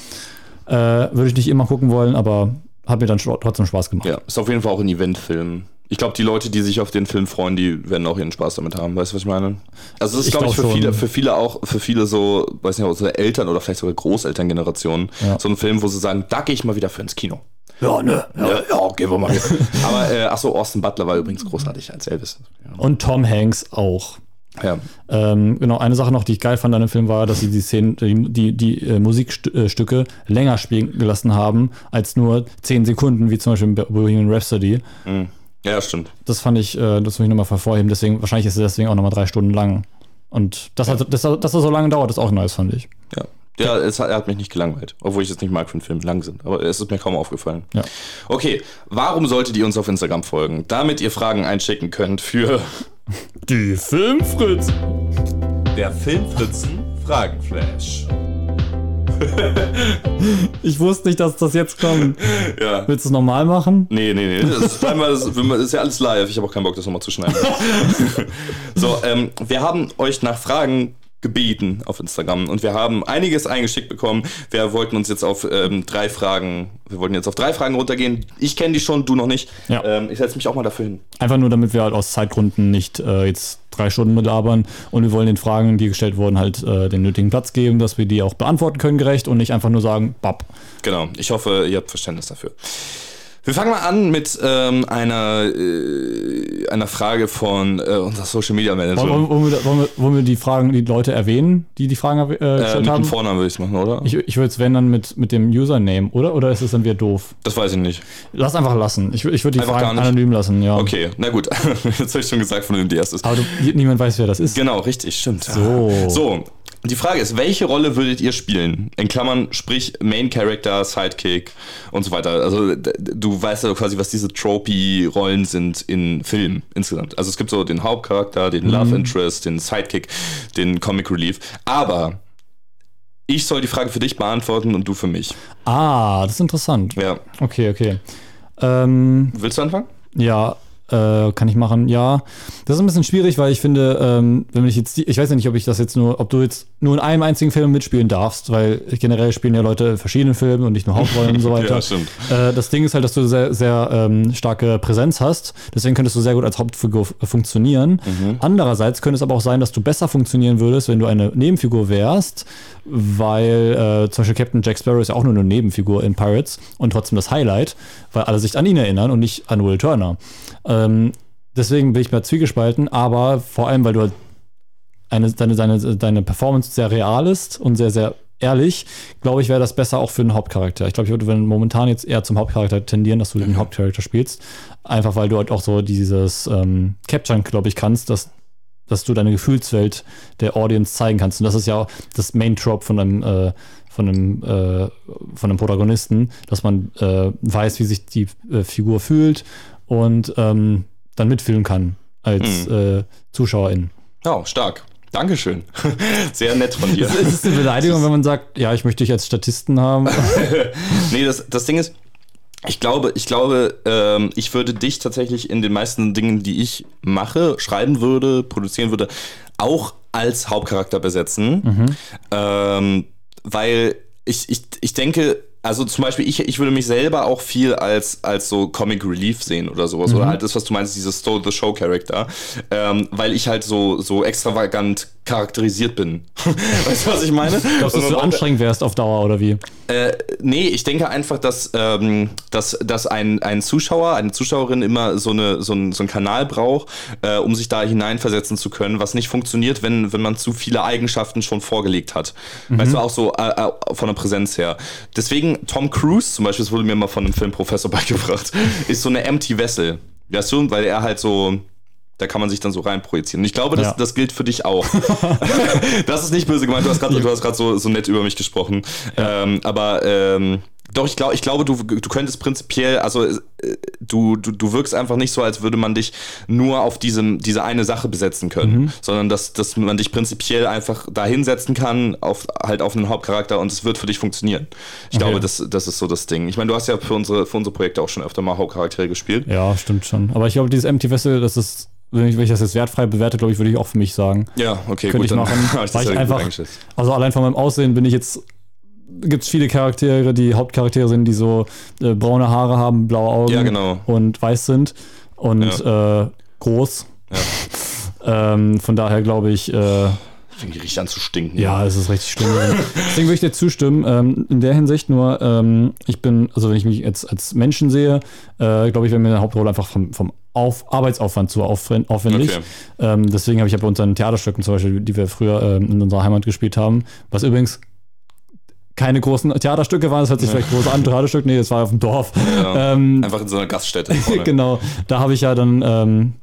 Äh, Würde ich nicht immer gucken wollen, aber hat mir dann trotzdem Spaß gemacht. Ja, ist auf jeden Fall auch ein Eventfilm. Ich glaube, die Leute, die sich auf den Film freuen, die werden auch ihren Spaß damit haben. Weißt du, was ich meine? Also, es ist, Ich glaube ich, für glaub schon. viele, für viele auch, für viele so, weiß nicht, unsere Eltern oder vielleicht sogar Großelterngenerationen, Ja. so ein Film, wo sie sagen, da gehe ich mal wieder für ins Kino. Ja, ne? Ja, ja gehen wir mal. Aber, äh, achso, Austin Butler war übrigens großartig als Elvis. Und Tom Hanks auch. Ja. Ähm, genau, eine Sache noch, die ich geil fand an dem Film war, dass sie die Szenen, die, die, äh, Musikstücke länger spielen gelassen haben, als nur 10 Sekunden, wie zum Beispiel in Bohemian Rhapsody. Mhm. Ja, stimmt. Das fand ich, äh, das muss ich nochmal hervorheben. Deswegen, wahrscheinlich ist es deswegen auch nochmal drei Stunden lang. Und das, hat, das, dass das so lange dauert, ist auch nice, fand ich. Ja. Ja, es hat, er hat mich nicht gelangweilt, obwohl ich es nicht mag, wenn Filme lang sind. Aber es ist mir kaum aufgefallen. Ja. Okay, warum solltet ihr uns auf Instagram folgen? Damit ihr Fragen einschicken könnt für Die Filmfritz. der Filmfritzen Fragenflash. Ich wusste nicht, dass das jetzt kommt. Ja. Willst du es normal machen? Nee, nee, nee. Das ist, das ist ja alles live. Ich habe auch keinen Bock, das nochmal zu schneiden. so, ähm, wir haben euch nach Fragen gebeten auf Instagram und wir haben einiges eingeschickt bekommen. Wir wollten uns jetzt auf ähm, drei Fragen, wir wollten jetzt auf drei Fragen runtergehen. Ich kenne die schon, du noch nicht. Ja. Ähm, ich setze mich auch mal dafür hin. Einfach nur, damit wir halt aus Zeitgründen nicht äh, jetzt drei Stunden belabern und wir wollen den Fragen, die gestellt wurden, halt äh, den nötigen Platz geben, dass wir die auch beantworten können gerecht und nicht einfach nur sagen, bap. Genau. Ich hoffe, ihr habt Verständnis dafür. Wir fangen mal an mit ähm, einer, äh, einer Frage von äh, unserer Social Media Manager. Wollen, wollen, wir, wollen, wir, wollen wir die Fragen, die Leute erwähnen, die die Fragen äh, äh, gestellt mit dem haben? Vornamen würde ich es machen, oder? Ich, ich würde es, wenn, dann mit, mit dem Username, oder? Oder ist es dann wieder doof? das weiß ich nicht. Lass einfach lassen. Ich, ich würde die Einfach Fragen anonym lassen, ja. Okay, na gut. Jetzt habe ich schon gesagt, von wem die erste ist. Aber du, niemand weiß, wer das ist. Genau, richtig, stimmt. So. So, die Frage ist, welche Rolle würdet ihr spielen? In Klammern, sprich Main Character, Sidekick und so weiter. Also du weißt ja quasi, was diese Tropy-Rollen sind in Filmen insgesamt. Also es gibt so den Hauptcharakter, den Love Interest, den Sidekick, den Comic Relief. Aber ich soll die Frage für dich beantworten und du für mich. Ah, das ist interessant. Ja. Okay, okay. Ähm, Willst du anfangen? Ja, äh, kann ich machen, ja. Das ist ein bisschen schwierig, weil ich finde, ähm, wenn ich jetzt, die, ich weiß ja nicht, ob ich das jetzt nur, ob du jetzt nur in einem einzigen Film mitspielen darfst, weil generell spielen ja Leute in verschiedenen Filmen und nicht nur Hauptrollen und so weiter. Ja, stimmt. Äh, das Ding ist halt, dass du sehr, sehr ähm, starke Präsenz hast. Deswegen könntest du sehr gut als Hauptfigur funktionieren. Andererseits könnte es aber auch sein, dass du besser funktionieren würdest, wenn du eine Nebenfigur wärst, weil äh, zum Beispiel Captain Jack Sparrow ist ja auch nur eine Nebenfigur in Pirates und trotzdem das Highlight, weil alle sich an ihn erinnern und nicht an Will Turner. Ähm, deswegen bin ich bei zwiegespalten, aber vor allem, weil du halt eine, deine, deine, deine Performance sehr real ist und sehr, sehr ehrlich, glaube ich, wäre das besser auch für einen Hauptcharakter. Ich glaube, ich würde momentan jetzt eher zum Hauptcharakter tendieren, dass du den Hauptcharakter spielst. Einfach weil du halt auch so dieses ähm, Capturen, glaube ich, kannst, dass, dass du deine Gefühlswelt der Audience zeigen kannst. Und das ist ja auch das Main-Trope von einem, äh, von einem, äh, von einem Protagonisten, dass man äh, weiß, wie sich die äh, Figur fühlt und ähm, dann mitfühlen kann als äh, Zuschauerin. Ja, stark. Dankeschön. Sehr nett von dir. Ist es eine Beleidigung, wenn man sagt, ja, ich möchte dich als Statisten haben? nee, das, das Ding ist, ich glaube, ich glaube, ähm, ich würde dich tatsächlich in den meisten Dingen, die ich mache, schreiben würde, produzieren würde, auch als Hauptcharakter besetzen. Ähm, weil ich, ich, ich denke, also zum Beispiel, ich, ich würde mich selber auch viel als, als so Comic Relief sehen oder sowas. Oder halt das, was du meinst, dieses Stole the Show Character. Ähm, weil ich halt so, so extravagant charakterisiert bin. weißt du, was ich meine? Glaubst du, dass du anstrengend wärst auf Dauer oder wie? Äh, nee, ich denke einfach, dass, ähm, dass, dass ein, ein Zuschauer, eine Zuschauerin immer so, eine, so, ein, so einen Kanal braucht, äh, um sich da hineinversetzen zu können, was nicht funktioniert, wenn, wenn man zu viele Eigenschaften schon vorgelegt hat. Weißt du, auch so äh, äh, von der Präsenz her. Deswegen, Tom Cruise zum Beispiel, das wurde mir mal von einem Filmprofessor beigebracht, ist so eine empty Vessel. Weißt du, weil er halt so. Da kann man sich dann so reinprojizieren. Und ich glaube, das, Ja. das gilt für dich auch. das ist nicht böse gemeint. Du hast gerade du hast gerade so, so nett über mich gesprochen. Ähm, aber ähm, doch, ich glaube, ich glaube, du, du könntest prinzipiell, also äh, du, du, du wirkst einfach nicht so, als würde man dich nur auf diesem, diese eine Sache besetzen können, sondern dass, dass man dich prinzipiell einfach da hinsetzen kann, auf, halt auf einen Hauptcharakter und es wird für dich funktionieren. Ich Okay. glaube, das, das ist so das Ding. Ich meine, du hast ja für unsere, für unsere Projekte auch schon öfter mal Hauptcharaktere gespielt. Ja, stimmt schon. Aber ich glaube, dieses Empty Vessel, das ist, wenn ich, wenn ich das jetzt wertfrei bewerte, glaube ich, würde ich auch für mich sagen. Ja, okay, Könnte gut, ich dann machen, ich weil ich ja einfach-. Also allein von meinem Aussehen bin ich jetzt. Gibt es viele Charaktere, die Hauptcharaktere sind, die so äh, braune Haare haben, blaue Augen Ja, genau. und weiß sind und äh, groß. ähm, von daher glaube ich, äh, Fängt die richtig an zu stinken. ja, es ist richtig schlimm. Deswegen würde ich dir zustimmen. Ähm, in der Hinsicht nur, ähm, ich bin, also wenn ich mich jetzt als Menschen sehe, äh, glaube ich, wäre mir eine Hauptrolle einfach vom, vom Auf Arbeitsaufwand zu aufwen- aufwendig. Okay. Ähm, deswegen habe ich ja bei unseren Theaterstücken zum Beispiel, die wir früher ähm, in unserer Heimat gespielt haben, was übrigens keine großen Theaterstücke waren. Das hört sich vielleicht groß an, Theaterstück. Nee, das war auf dem Dorf. Ja, Ähm, einfach in so einer Gaststätte. genau, da habe ich ja dann ähm,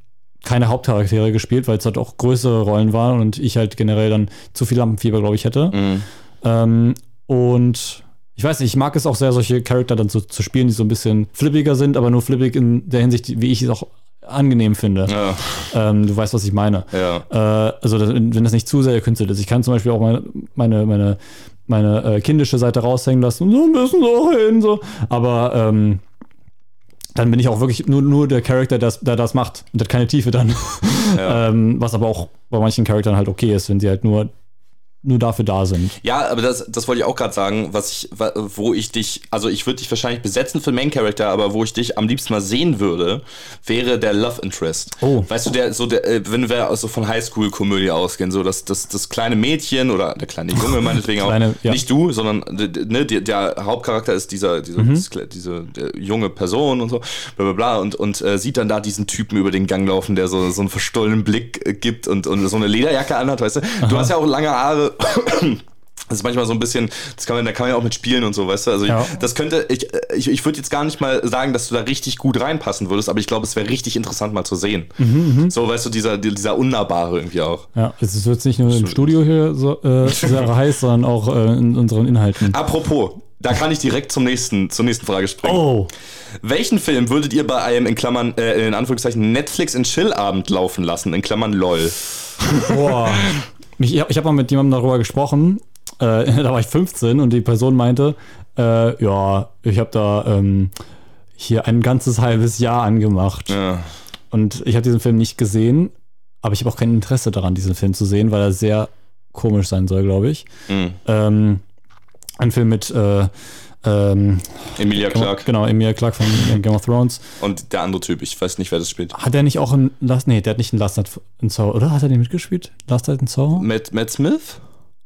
keine Hauptcharaktere gespielt, weil es halt auch größere Rollen waren und ich halt generell dann zu viel Lampenfieber, glaube ich, hätte. Mhm. Ähm, und ich weiß nicht, ich mag es auch sehr, solche Charakter dann zu, zu spielen, die so ein bisschen flippiger sind, aber nur flippig in der Hinsicht, wie ich es auch angenehm finde. Ja, Ähm, du weißt, was ich meine. ja. Äh, also, das, wenn das nicht zu sehr gekünstelt ist. Ich kann zum Beispiel auch meine, meine, meine, meine äh, kindische Seite raushängen lassen, so ein bisschen so hin, so. Aber ähm, dann bin ich auch wirklich nur, nur der Charakter, der, das- der das macht. Und hat keine Tiefe dann. Ja. ähm, was aber auch bei manchen Charakteren halt okay ist, wenn sie halt nur, nur dafür da sind. Ja, aber das, das wollte ich auch gerade sagen, was ich, wo ich dich, also ich würde dich wahrscheinlich besetzen für Main Character, aber wo ich dich am liebsten mal sehen würde, wäre der Love Interest. Oh. Weißt du, der, so der, äh, wenn wir also von Highschool-Komödie ausgehen, so das, das, das kleine Mädchen oder der kleine Junge meinetwegen auch, Kleine, ja. nicht du, sondern ne, der, der Hauptcharakter ist dieser, dieser Mhm. diese junge Person und so, bla bla bla, und, und äh, sieht dann da diesen Typen über den Gang laufen, der so, so einen verstollenen Blick äh, gibt und, und so eine Lederjacke anhat, weißt du? Du hast ja auch lange Haare. Das ist manchmal so ein bisschen, das kann man, da kann man ja auch mit spielen und so, weißt du? Also Ja. ich, das könnte, ich, ich, ich würde jetzt gar nicht mal sagen, dass du da richtig gut reinpassen würdest, aber ich glaube, es wäre richtig interessant mal zu sehen. Mhm, so, weißt du, dieser, dieser Unnahbare irgendwie auch. Ja, es jetzt nicht nur im Studio hier so äh, sehr heiß, sondern auch äh, in unseren Inhalten. Apropos, da kann ich direkt zum nächsten, zur nächsten Frage springen. Oh, Welchen Film würdet ihr bei einem in Klammern, äh, in Anführungszeichen Netflix in Chill-Abend laufen lassen? In Klammern LOL. boah. ich ich habe mal mit jemandem darüber gesprochen, äh, da war ich 15 und die Person meinte, äh, ja, ich habe da ähm, hier ein ganzes halbes Jahr angemacht. Ja. Und ich habe diesen Film nicht gesehen, aber ich habe auch kein Interesse daran, diesen Film zu sehen, weil er sehr komisch sein soll, glaube ich. Mhm. Ähm, ein Film mit äh, ähm, Emilia Clarke Genau, Emilia Clarke von Game of Thrones. und der andere Typ, ich weiß nicht, wer das spielt. Hat er nicht auch ein Last, nee, der hat nicht ein Last Night in Soho, oder? Hat er den mitgespielt? Last Night in Soho? Matt, Matt Smith?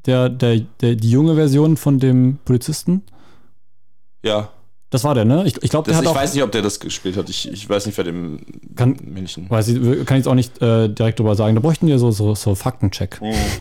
Der, der, der, die junge Version von dem Polizisten? Ja. Das war der, ne? Ich, ich glaube, der Das, hat ich auch. weiß nicht, ob der das gespielt hat. Ich, ich weiß nicht, wer dem Kann- Männchen. Weiß ich, kann ich jetzt auch nicht äh, direkt drüber sagen. Da bräuchten wir so, so, so Faktencheck.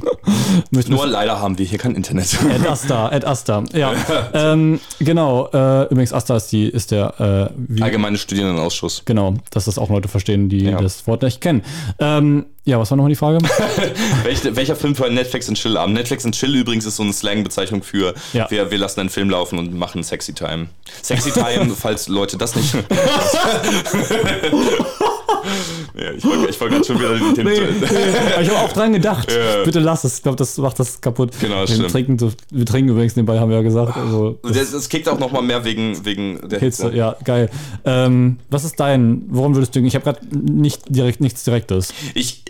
Müssen- Nur leider haben wir hier kein Internet. Ad Asta, Ad Asta. Ja, ähm, genau. Äh, übrigens, Asta ist, die, ist der, äh, wie, Allgemeine Studierendenausschuss. genau, dass das auch Leute verstehen, die Ja. das Wort nicht kennen. Ähm, ja, was war nochmal die Frage? Welch, welcher Film für Netflix und Chill Abend? Netflix und Chill übrigens ist so eine Slang-Bezeichnung für Ja. wir, wir lassen einen Film laufen und machen Sexy Time. Sexy Time, falls Leute das nicht. wollte gerade schon wieder den, den Aber ich habe auch dran gedacht. Ja. Bitte lass es. Ich glaube, das macht das kaputt. Genau, wir stimmt. trinken, so- wir trinken übrigens nebenbei, haben wir ja gesagt. Also, Das, das kickt auch nochmal mehr wegen, wegen der Hitze, ja, geil. Ähm, was ist dein, worum würdest du, ich habe gerade nicht direkt, nichts Direktes. Ich,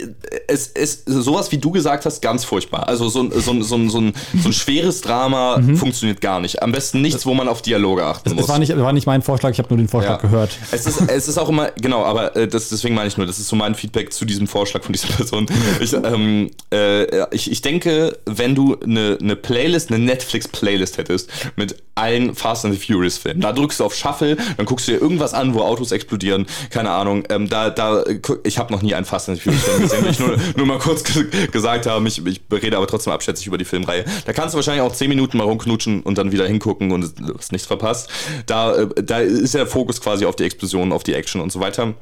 es ist sowas, wie du gesagt hast, ganz furchtbar. Also so, ein- so, so, ein- so, ein, so ein schweres Drama funktioniert gar nicht. Am besten nichts, wo man auf Dialoge achten muss. Das war nicht, war nicht mein Vorschlag, ich habe nur den Vorschlag Ja. gehört. Es ist, es ist auch immer, genau, aber äh, das, deswegen meine ich nur, das ist so mein Feedback zu diesem Vorschlag von dieser Person. Ich, ähm, äh, ich, ich denke, wenn du eine, eine Playlist, eine Netflix-Playlist hättest mit allen Fast and the Furious Filmen, da drückst du auf Shuffle, dann guckst du dir irgendwas an, wo Autos explodieren, keine Ahnung, ähm, da, da, ich habe noch nie einen Fast and the Furious Film gesehen, will ich nur, nur mal kurz ge gesagt haben, ich, ich rede aber trotzdem abschätzig über die Filmreihe. Da kannst du wahrscheinlich auch 10 Minuten mal rumknutschen und dann wieder hingucken und hast nichts verpasst. Da, äh, da ist ja der Fokus quasi auf die Explosion, auf die Action und so weiter.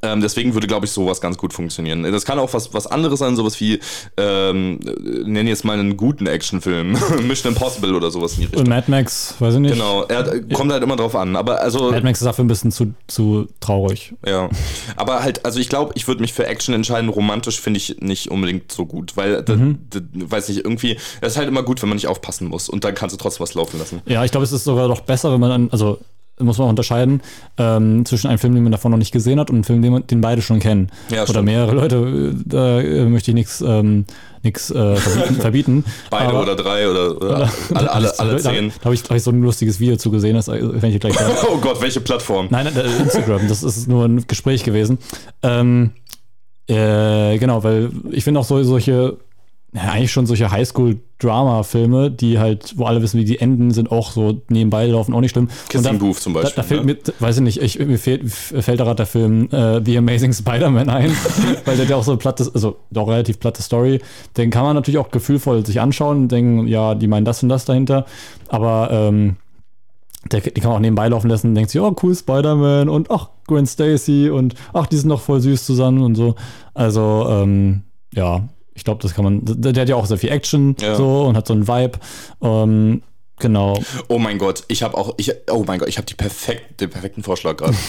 Ähm, deswegen würde, glaube ich, sowas ganz gut funktionieren. Das kann auch was, was anderes sein, sowas wie, ähm, nenne jetzt mal einen guten Actionfilm. Mission Impossible oder sowas in die Richtung. Und Mad Max, weiß ich nicht. Genau, er kommt halt immer drauf an. Aber also, Mad Max ist dafür ein bisschen zu, zu traurig. ja. Aber halt, also ich glaube, ich würde mich für Action entscheiden. Romantisch finde ich nicht unbedingt so gut, weil, da, da, weiß nicht, irgendwie, es ist halt immer gut, wenn man nicht aufpassen muss. Und dann kannst du trotzdem was laufen lassen. Ja, ich glaube, es ist sogar noch besser, wenn man dann, also muss man auch unterscheiden ähm, zwischen einem Film, den man davon noch nicht gesehen hat und einem Film, den, man, den beide schon kennen. Ja, Oder mehrere Leute, äh, da äh, möchte ich nichts ähm, nix, äh, verbieten. Beide Aber- oder drei oder, oder alle, alle, alle da, zehn. Da habe ich, hab ich so ein lustiges Video zu gesehen, das äh, kann ich dir gleich sagen. Oh Gott, welche Plattform? Nein, nein, äh, Instagram, das ist nur ein Gespräch gewesen. Ähm, äh, genau, weil ich finde auch so, solche ja, eigentlich schon solche Highschool-Drama-Filme, die halt, wo alle wissen, wie die enden, sind auch so nebenbei laufen, auch nicht schlimm. Kissing Booth zum Beispiel. Da, da fehlt ne? mir, weiß ich nicht, ich, mir fehlt, fällt da gerade der Film äh, The Amazing Spider-Man ein, weil der ja auch so eine platte, also doch relativ platte Story. Den kann man natürlich auch gefühlvoll sich anschauen und denken, ja, die meinen das und das dahinter. Aber ähm, der, die kann man auch nebenbei laufen lassen und denkt sich, oh cool, Spider-Man und ach, Gwen Stacy und ach, die sind doch voll süß zusammen und so. Also, ähm, ja, ich glaube, das kann man. Der, der hat ja auch sehr viel Action Ja. so und hat so einen Vibe. Ähm, genau. Oh mein Gott, ich habe auch, ich, oh mein Gott, ich habe die perfekt, den perfekten Vorschlag gerade.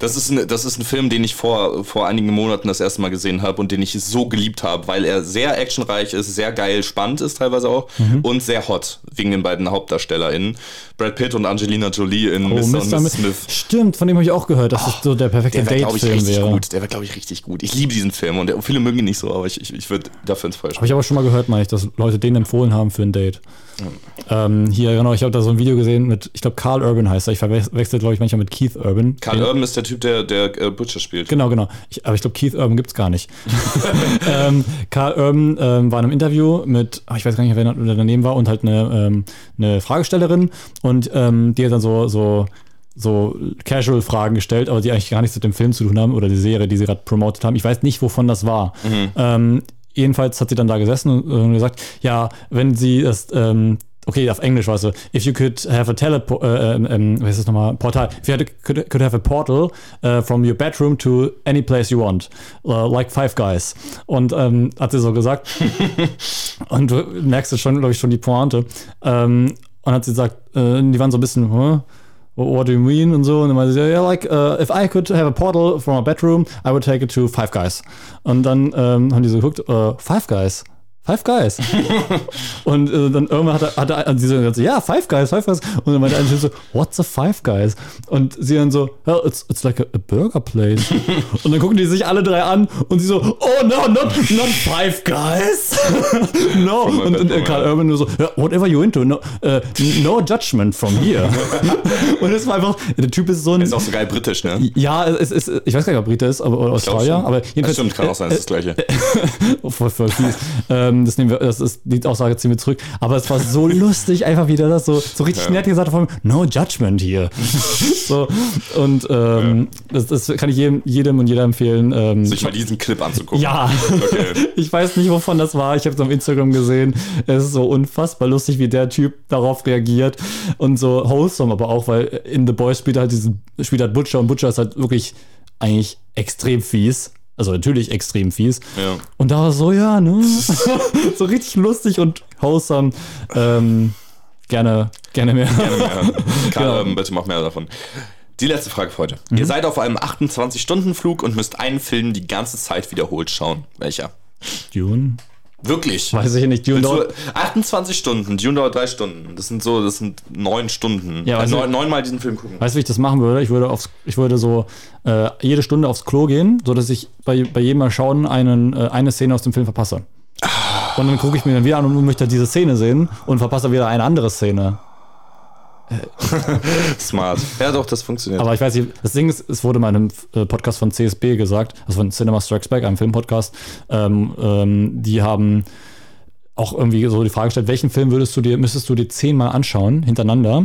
Das ist, ein, das ist ein Film, den ich vor, vor einigen Monaten das erste Mal gesehen habe und den ich so geliebt habe, weil er sehr actionreich ist, sehr geil, spannend ist teilweise auch Mhm. und sehr hot, wegen den beiden HauptdarstellerInnen. Brad Pitt und Angelina Jolie in Oh, Mr. und Mr. Miss Smith. Stimmt, von dem habe ich auch gehört, dass das so der perfekte Der wäre, glaube ich, Date-Film richtig wäre. gut. Der wäre, glaube ich, richtig gut. Ich liebe diesen Film und der, viele mögen ihn nicht so, aber ich, ich, ich würde dafür ins Feuer Habe ich aber schon mal gehört, meine ich, dass Leute den empfohlen haben für ein Date. Ähm, hier, genau, ich habe da so ein Video gesehen mit, ich glaube, Carl Urban heißt er. Ich verwechsel, glaube ich, manchmal mit Keith Urban. Karl Den- Urban ist der Typ, der, der äh, Butcher spielt. Genau, genau. Ich, aber ich glaube, Keith Urban gibt's gar nicht. ähm, Carl Urban ähm, war in einem Interview mit, ach, ich weiß gar nicht, wer da- wer daneben war, und halt eine, ähm, eine Fragestellerin. Und ähm, die hat dann so, so, so Casual-Fragen gestellt, aber die eigentlich gar nichts mit dem Film zu tun haben oder die Serie, die sie gerade promotet haben. Ich weiß nicht, wovon das war. Ähm, jedenfalls hat sie dann da gesessen und, und gesagt, ja, wenn sie das, ähm, okay, auf Englisch es so, if you could have a teleport, äh, ähm, ähm, was ist das nochmal, Portal, if you had, could, could have a portal uh, from your bedroom to any place you want, uh, like Five Guys. Und ähm, hat sie so gesagt. und du merkst jetzt schon, glaube ich, schon die Pointe. Ähm, und hat sie gesagt, äh, die waren so ein bisschen, huh? What do you mean? Und so. Und dann meinte sie, yeah, like, uh, if I could have a portal from a bedroom, I would take it to Five Guys. Und dann ähm, haben die so geguckt, äh, Five Guys? Five Guys. und äh, dann irgendwann hat er, hat er sie so ja, Five Guys, Five Guys. Und dann meinte ein Typ so, what's a Five Guys? Und sie dann so, well, it's, it's like a, a burger place. und dann gucken die sich alle drei an und sie so, oh no, not, not Five Guys. no. Und, und äh, Karl. Urban nur so, whatever you into, no, äh, no judgment from here. und es war einfach, der Typ ist so ein, Ist auch so geil britisch, ne? ja, es ist, ich weiß gar nicht, ob Brite ist, aber oder Australier, aber jedenfalls. stimmt, kann auch sein, das ist das Gleiche. Voll, voll fies. ähm, das nehmen wir, das ist, die Aussage ziehen wir zurück. Aber es war so lustig, einfach wieder das so, so richtig Ja. nett gesagt von no judgment hier. so, und ähm, das, das kann ich jedem, jedem und jeder empfehlen. Ähm, Sich mal diesen Clip anzugucken. ja, Okay. ich weiß nicht, wovon das war. Ich habe es auf Instagram gesehen. Es ist so unfassbar lustig, wie der Typ darauf reagiert. Und so wholesome aber auch, weil in The Boys spielt halt diesen, spielt halt Butcher und Butcher ist halt wirklich eigentlich extrem fies. Also natürlich extrem fies. Ja. Und da war so, ja, ne? so richtig lustig und wholesome. Ähm, gerne, gerne mehr. Ja. Karl Genau. Urban, bitte mach mehr davon. Die letzte Frage für heute. Mhm. Ihr seid auf einem 28-Stunden-Flug und müsst einen Film die ganze Zeit wiederholt schauen. Welcher? Dune? Wirklich? Weiß ich nicht. Dune dauert, du, 28 Stunden, Dune dauert drei Stunden. Das sind so, das sind neun Stunden. Ja, äh, neun, neunmal diesen Film gucken. Weißt du, wie ich das machen würde? Ich würde, aufs, ich würde so äh, jede Stunde aufs Klo gehen, sodass ich bei, bei jedem Mal schauen einen, äh, eine Szene aus dem Film verpasse. Und dann gucke ich mir dann wieder an und möchte diese Szene sehen und verpasse wieder eine andere Szene. Smart. Ja, doch, das funktioniert. Aber ich weiß nicht, das Ding ist, es wurde mal in einem äh, Podcast von CSB gesagt, also von Cinema Strikes Back, einem Filmpodcast, ähm, ähm, die haben auch irgendwie so die Frage gestellt, welchen Film würdest du dir, müsstest du dir zehnmal anschauen, hintereinander,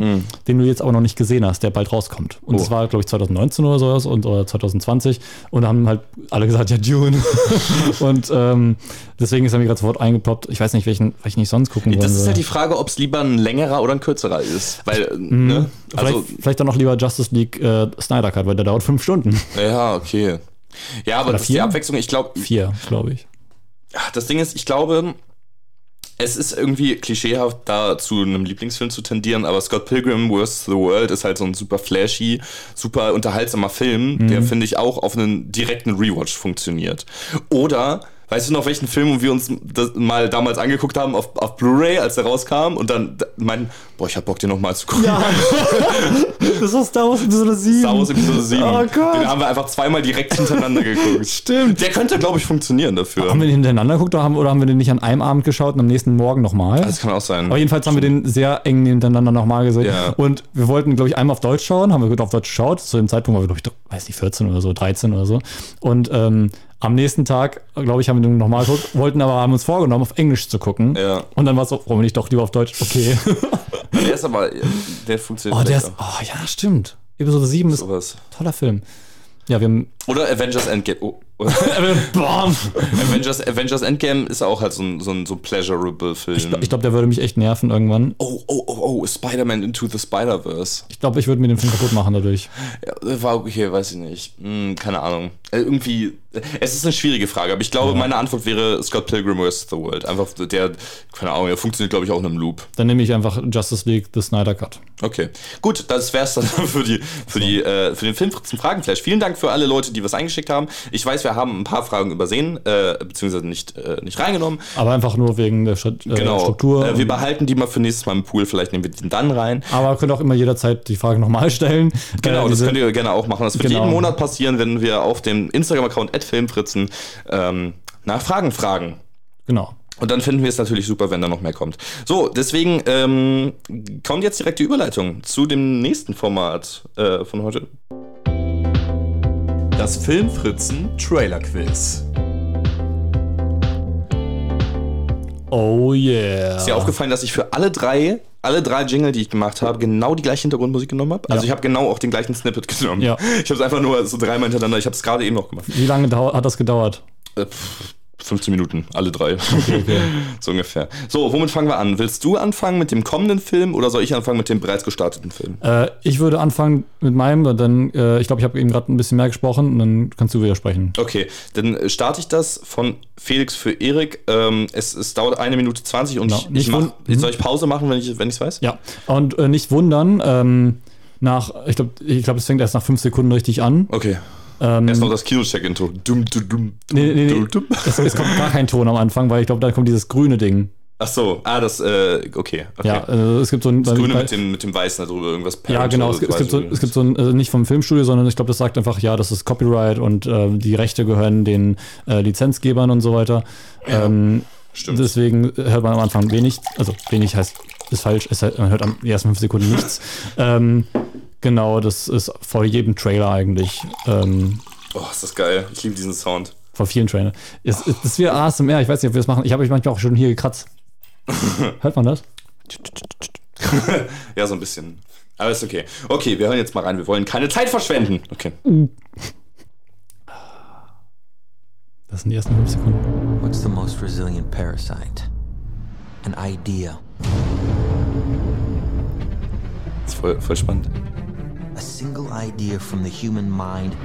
den du jetzt aber noch nicht gesehen hast, der bald rauskommt. Und das Oh. war, glaube ich, 2019 oder sowas und oder 2020. Und da haben halt alle gesagt, ja, Dune. und ähm, deswegen ist er mir gerade sofort eingeploppt. Ich weiß nicht, welchen, welchen ich sonst gucken das wollen ist würde. halt die Frage, ob es lieber ein längerer oder ein kürzerer ist. Weil, ne? Also, vielleicht, vielleicht dann noch lieber Justice League äh, Snyder Cut, weil der dauert fünf Stunden. ja, okay. Ja, aber Oder das ist die vier? Abwechslung. Ich glaube, Vier, glaube ich. das Ding ist, ich glaube, es ist irgendwie klischeehaft, da zu einem Lieblingsfilm zu tendieren, aber Scott Pilgrim vs. The World ist halt so ein super flashy, super unterhaltsamer Film, der, finde ich, auch auf einen direkten Rewatch funktioniert. Oder, weißt du noch, welchen Film wir uns mal damals angeguckt haben auf, auf Blu-ray, als der rauskam und dann meinen, boah, ich hab Bock, den nochmal zu gucken. Das war Star Wars Episode 7. Star Wars Episode 7. Oh Gott. Den haben wir einfach zweimal direkt hintereinander geguckt. Stimmt. Der könnte, glaube ich, funktionieren dafür. Haben wir den hintereinander geguckt oder haben, oder haben wir den nicht an einem Abend geschaut und am nächsten Morgen nochmal? das kann auch sein. Aber jedenfalls haben wir den sehr eng hintereinander nochmal gesehen. Ja. Und wir wollten, glaube ich, einmal auf Deutsch schauen, haben wir gut auf Deutsch geschaut. Zu dem Zeitpunkt waren wir, glaube ich, weiß nicht, 14 oder so, 13 oder so. Und ähm, am nächsten Tag, glaube ich, haben wir den nochmal geguckt, wollten aber, haben uns vorgenommen, auf Englisch zu gucken. Ja. Und dann war es so, warum nicht doch lieber auf Deutsch? Okay. Der ist aber, der funktioniert oh, der ist, oh ja, stimmt. Episode 7 ist ein toller Film. Ja, wir haben. Oder Avengers Endgame. Oh. Bam. Avengers, Avengers Endgame ist auch halt so ein, so ein so pleasurable Film. Ich glaube, der würde mich echt nerven irgendwann. oh, oh, oh, oh, Spider-Man Into the Spider-Verse. Ich glaube, ich würde mir den Film kaputt machen dadurch. Ja, war okay, weiß ich nicht. Hm, keine Ahnung. Äh, irgendwie, äh, es ist eine schwierige Frage, aber ich glaube, meine Antwort wäre Scott Pilgrim vs. The World. Einfach der, keine Ahnung, der funktioniert, glaube ich, auch in einem Loop. Dann nehme ich einfach Justice League The Snyder Cut. Okay, gut, das wär's dann für, die, für, die, äh, für den Film zum Fragenflash. Vielen Dank für alle Leute, die was eingeschickt haben. Ich weiß, wir haben ein paar Fragen übersehen, äh, beziehungsweise nicht, äh, nicht reingenommen. Aber einfach nur wegen der Stru- äh, Genau. Struktur. Äh, wir behalten die mal für nächstes Mal im Pool. Vielleicht nehmen wir den dann rein. aber könnt auch immer jederzeit die Frage nochmal stellen. Genau, Äh, das könnt ihr gerne auch machen. Das wird Genau. jeden Monat passieren, wenn wir auf dem Instagram-Account @filmfritzen ähm, nach Fragen fragen. Genau. Und dann finden wir es natürlich super, wenn da noch mehr kommt. So, deswegen ähm, kommt jetzt direkt die Überleitung zu dem nächsten Format äh, von heute. Das Filmfritzen Trailer Quiz. Oh yeah. Ist dir aufgefallen, dass ich für alle drei, alle drei Jingle, die ich gemacht habe, genau die gleiche Hintergrundmusik genommen habe? Also Ja. ich habe genau auch den gleichen Snippet genommen. Ja. Ich habe es einfach nur so dreimal hintereinander. Ich habe es gerade eben noch gemacht. Wie lange hat das gedauert? Äh, pff, 15 Minuten, alle drei. so ungefähr. So, womit fangen wir an? Willst du anfangen mit dem kommenden Film oder soll ich anfangen mit dem bereits gestarteten Film? Äh, ich würde anfangen mit meinem, dann, äh, ich glaube, ich habe eben gerade ein bisschen mehr gesprochen und dann kannst du widersprechen. Okay, dann äh, starte ich das von Felix für Erik. Ähm, es, es dauert eine Minute 20 und Genau. ich, ich mach, mhm. soll ich Pause machen, wenn ich es weiß? Ja. Und äh, nicht wundern, ähm, nach, ich glaube, ich glaub, es fängt erst nach fünf Sekunden richtig an. Okay. Ähm, Erst noch das Kinocheck-Intro. Dum, dum, dum, Nee, nee, nee. es, es kommt gar kein Ton am Anfang, weil ich glaube, da kommt dieses grüne Ding. Ach so, ah, das, äh, okay. okay. Ja, äh, es gibt so ein. das Grüne bei- mit dem, mit dem Weißen da drüber, irgendwas Ja, Parent genau. oder Es, gibt- es, gibt so, es gibt so ein, also nicht vom Filmstudio, sondern ich glaube, das sagt einfach, ja, das ist Copyright und äh, die Rechte gehören den äh, Lizenzgebern und so weiter. ähm, stimmt. Deswegen hört man am Anfang wenig, also wenig heißt, ist falsch, es, man hört am ersten fünf Sekunden nichts. ähm, genau, das ist vor jedem Trailer eigentlich. Ähm, Oh, ist das geil. Ich liebe diesen Sound. vor vielen Trailern. Es, es, das ist wie ASMR, ich weiß nicht, ob wir das machen. Ich habe mich manchmal auch schon hier gekratzt. Hört man das? ja, so ein bisschen. Aber ist okay. Okay, wir hören jetzt mal rein. Wir wollen keine Zeit verschwenden. Okay. Das sind die ersten fünf Sekunden. What's the most resilient parasite? An idea. Das ist voll, voll spannend. A single idea from the human mind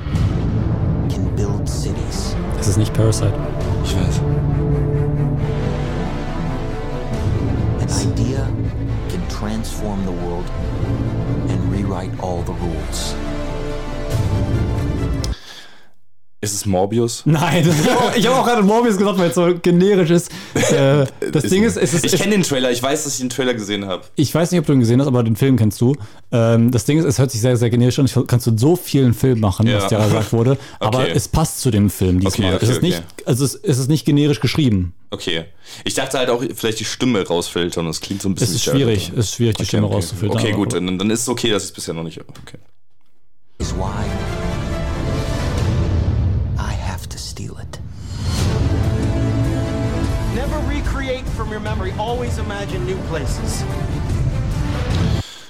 can build cities. Das ist nicht Parasite. Ich weiß. An idea can transform the world and rewrite all the rules. Ist es Morbius? Nein, ich habe auch gerade Morbius gesagt, weil es so generisch ist. Äh, das Ding ist, es ist, ich es, kenne den Trailer. Ich weiß, dass ich den Trailer gesehen habe. ich weiß nicht, ob du ihn gesehen hast, aber den Film kennst du. Ähm, das Ding ist, es hört sich sehr, sehr generisch an. Ich kannst du so vielen Film machen, Ja. was dir gesagt wurde, aber Okay. es passt zu dem Film diesmal. Okay, okay, es ist okay. nicht, also es, es ist nicht generisch geschrieben. Okay. Ich dachte halt auch, vielleicht die Stimme rausfiltern. Das klingt so ein Es bisschen ist wie Jared schwierig, es ist schwierig, die Stimme okay. rauszufiltern. Okay, gut. Dann, dann ist es okay, dass ich es bisher noch nicht. Okay. Is why from your memory. Always imagine new places.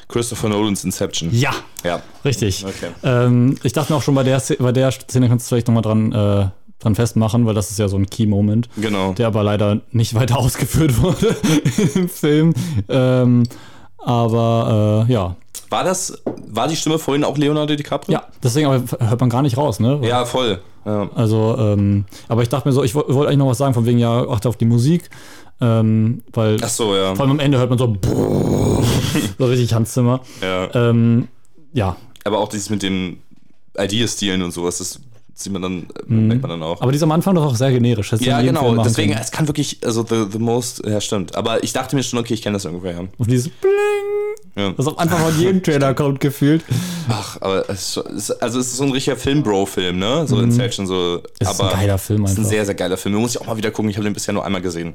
Christopher Nolans Inception. Ja, Ja. richtig. Okay. Ähm, ich dachte mir auch schon bei der, Szene, bei der Szene kannst du vielleicht nochmal dran, äh, dran festmachen, weil das ist ja so ein Key-Moment. Genau. der aber leider nicht weiter ausgeführt wurde im Film. Ähm, aber äh, ja. War das, war die Stimme vorhin auch Leonardo DiCaprio? Ja, deswegen aber hört man gar nicht raus, ne? Ja, voll. Ja. Also, ähm, aber ich dachte mir so, ich wo- wollte eigentlich noch was sagen, von wegen, ja, achte auf die Musik. Ähm, weil Ach so, ja. vor allem am Ende hört man so, so richtig Hans Zimmer. ja. Ähm, ja, Aber auch dieses mit den Ideastilen und sowas, das sieht man dann, äh, merkt man dann auch. Mhm. aber dieser am Anfang doch auch sehr generisch. Ja, genau. Deswegen, können. es kann wirklich, also the, the most, ja, stimmt. Aber ich dachte mir schon, okay, ich kenne das irgendwoher. Auf dieses Bling. Ja. Das auf einfach von jedem Trailer kommt, gefühlt. Ach, aber es ist, also es ist so ein richtiger Film-Bro-Film, ne? So Inception, so. Mhm. Es ist ein geiler Film Es ist ein einfach. sehr, sehr geiler Film. Den muss ich auch mal wieder gucken. Ich habe den bisher nur einmal gesehen.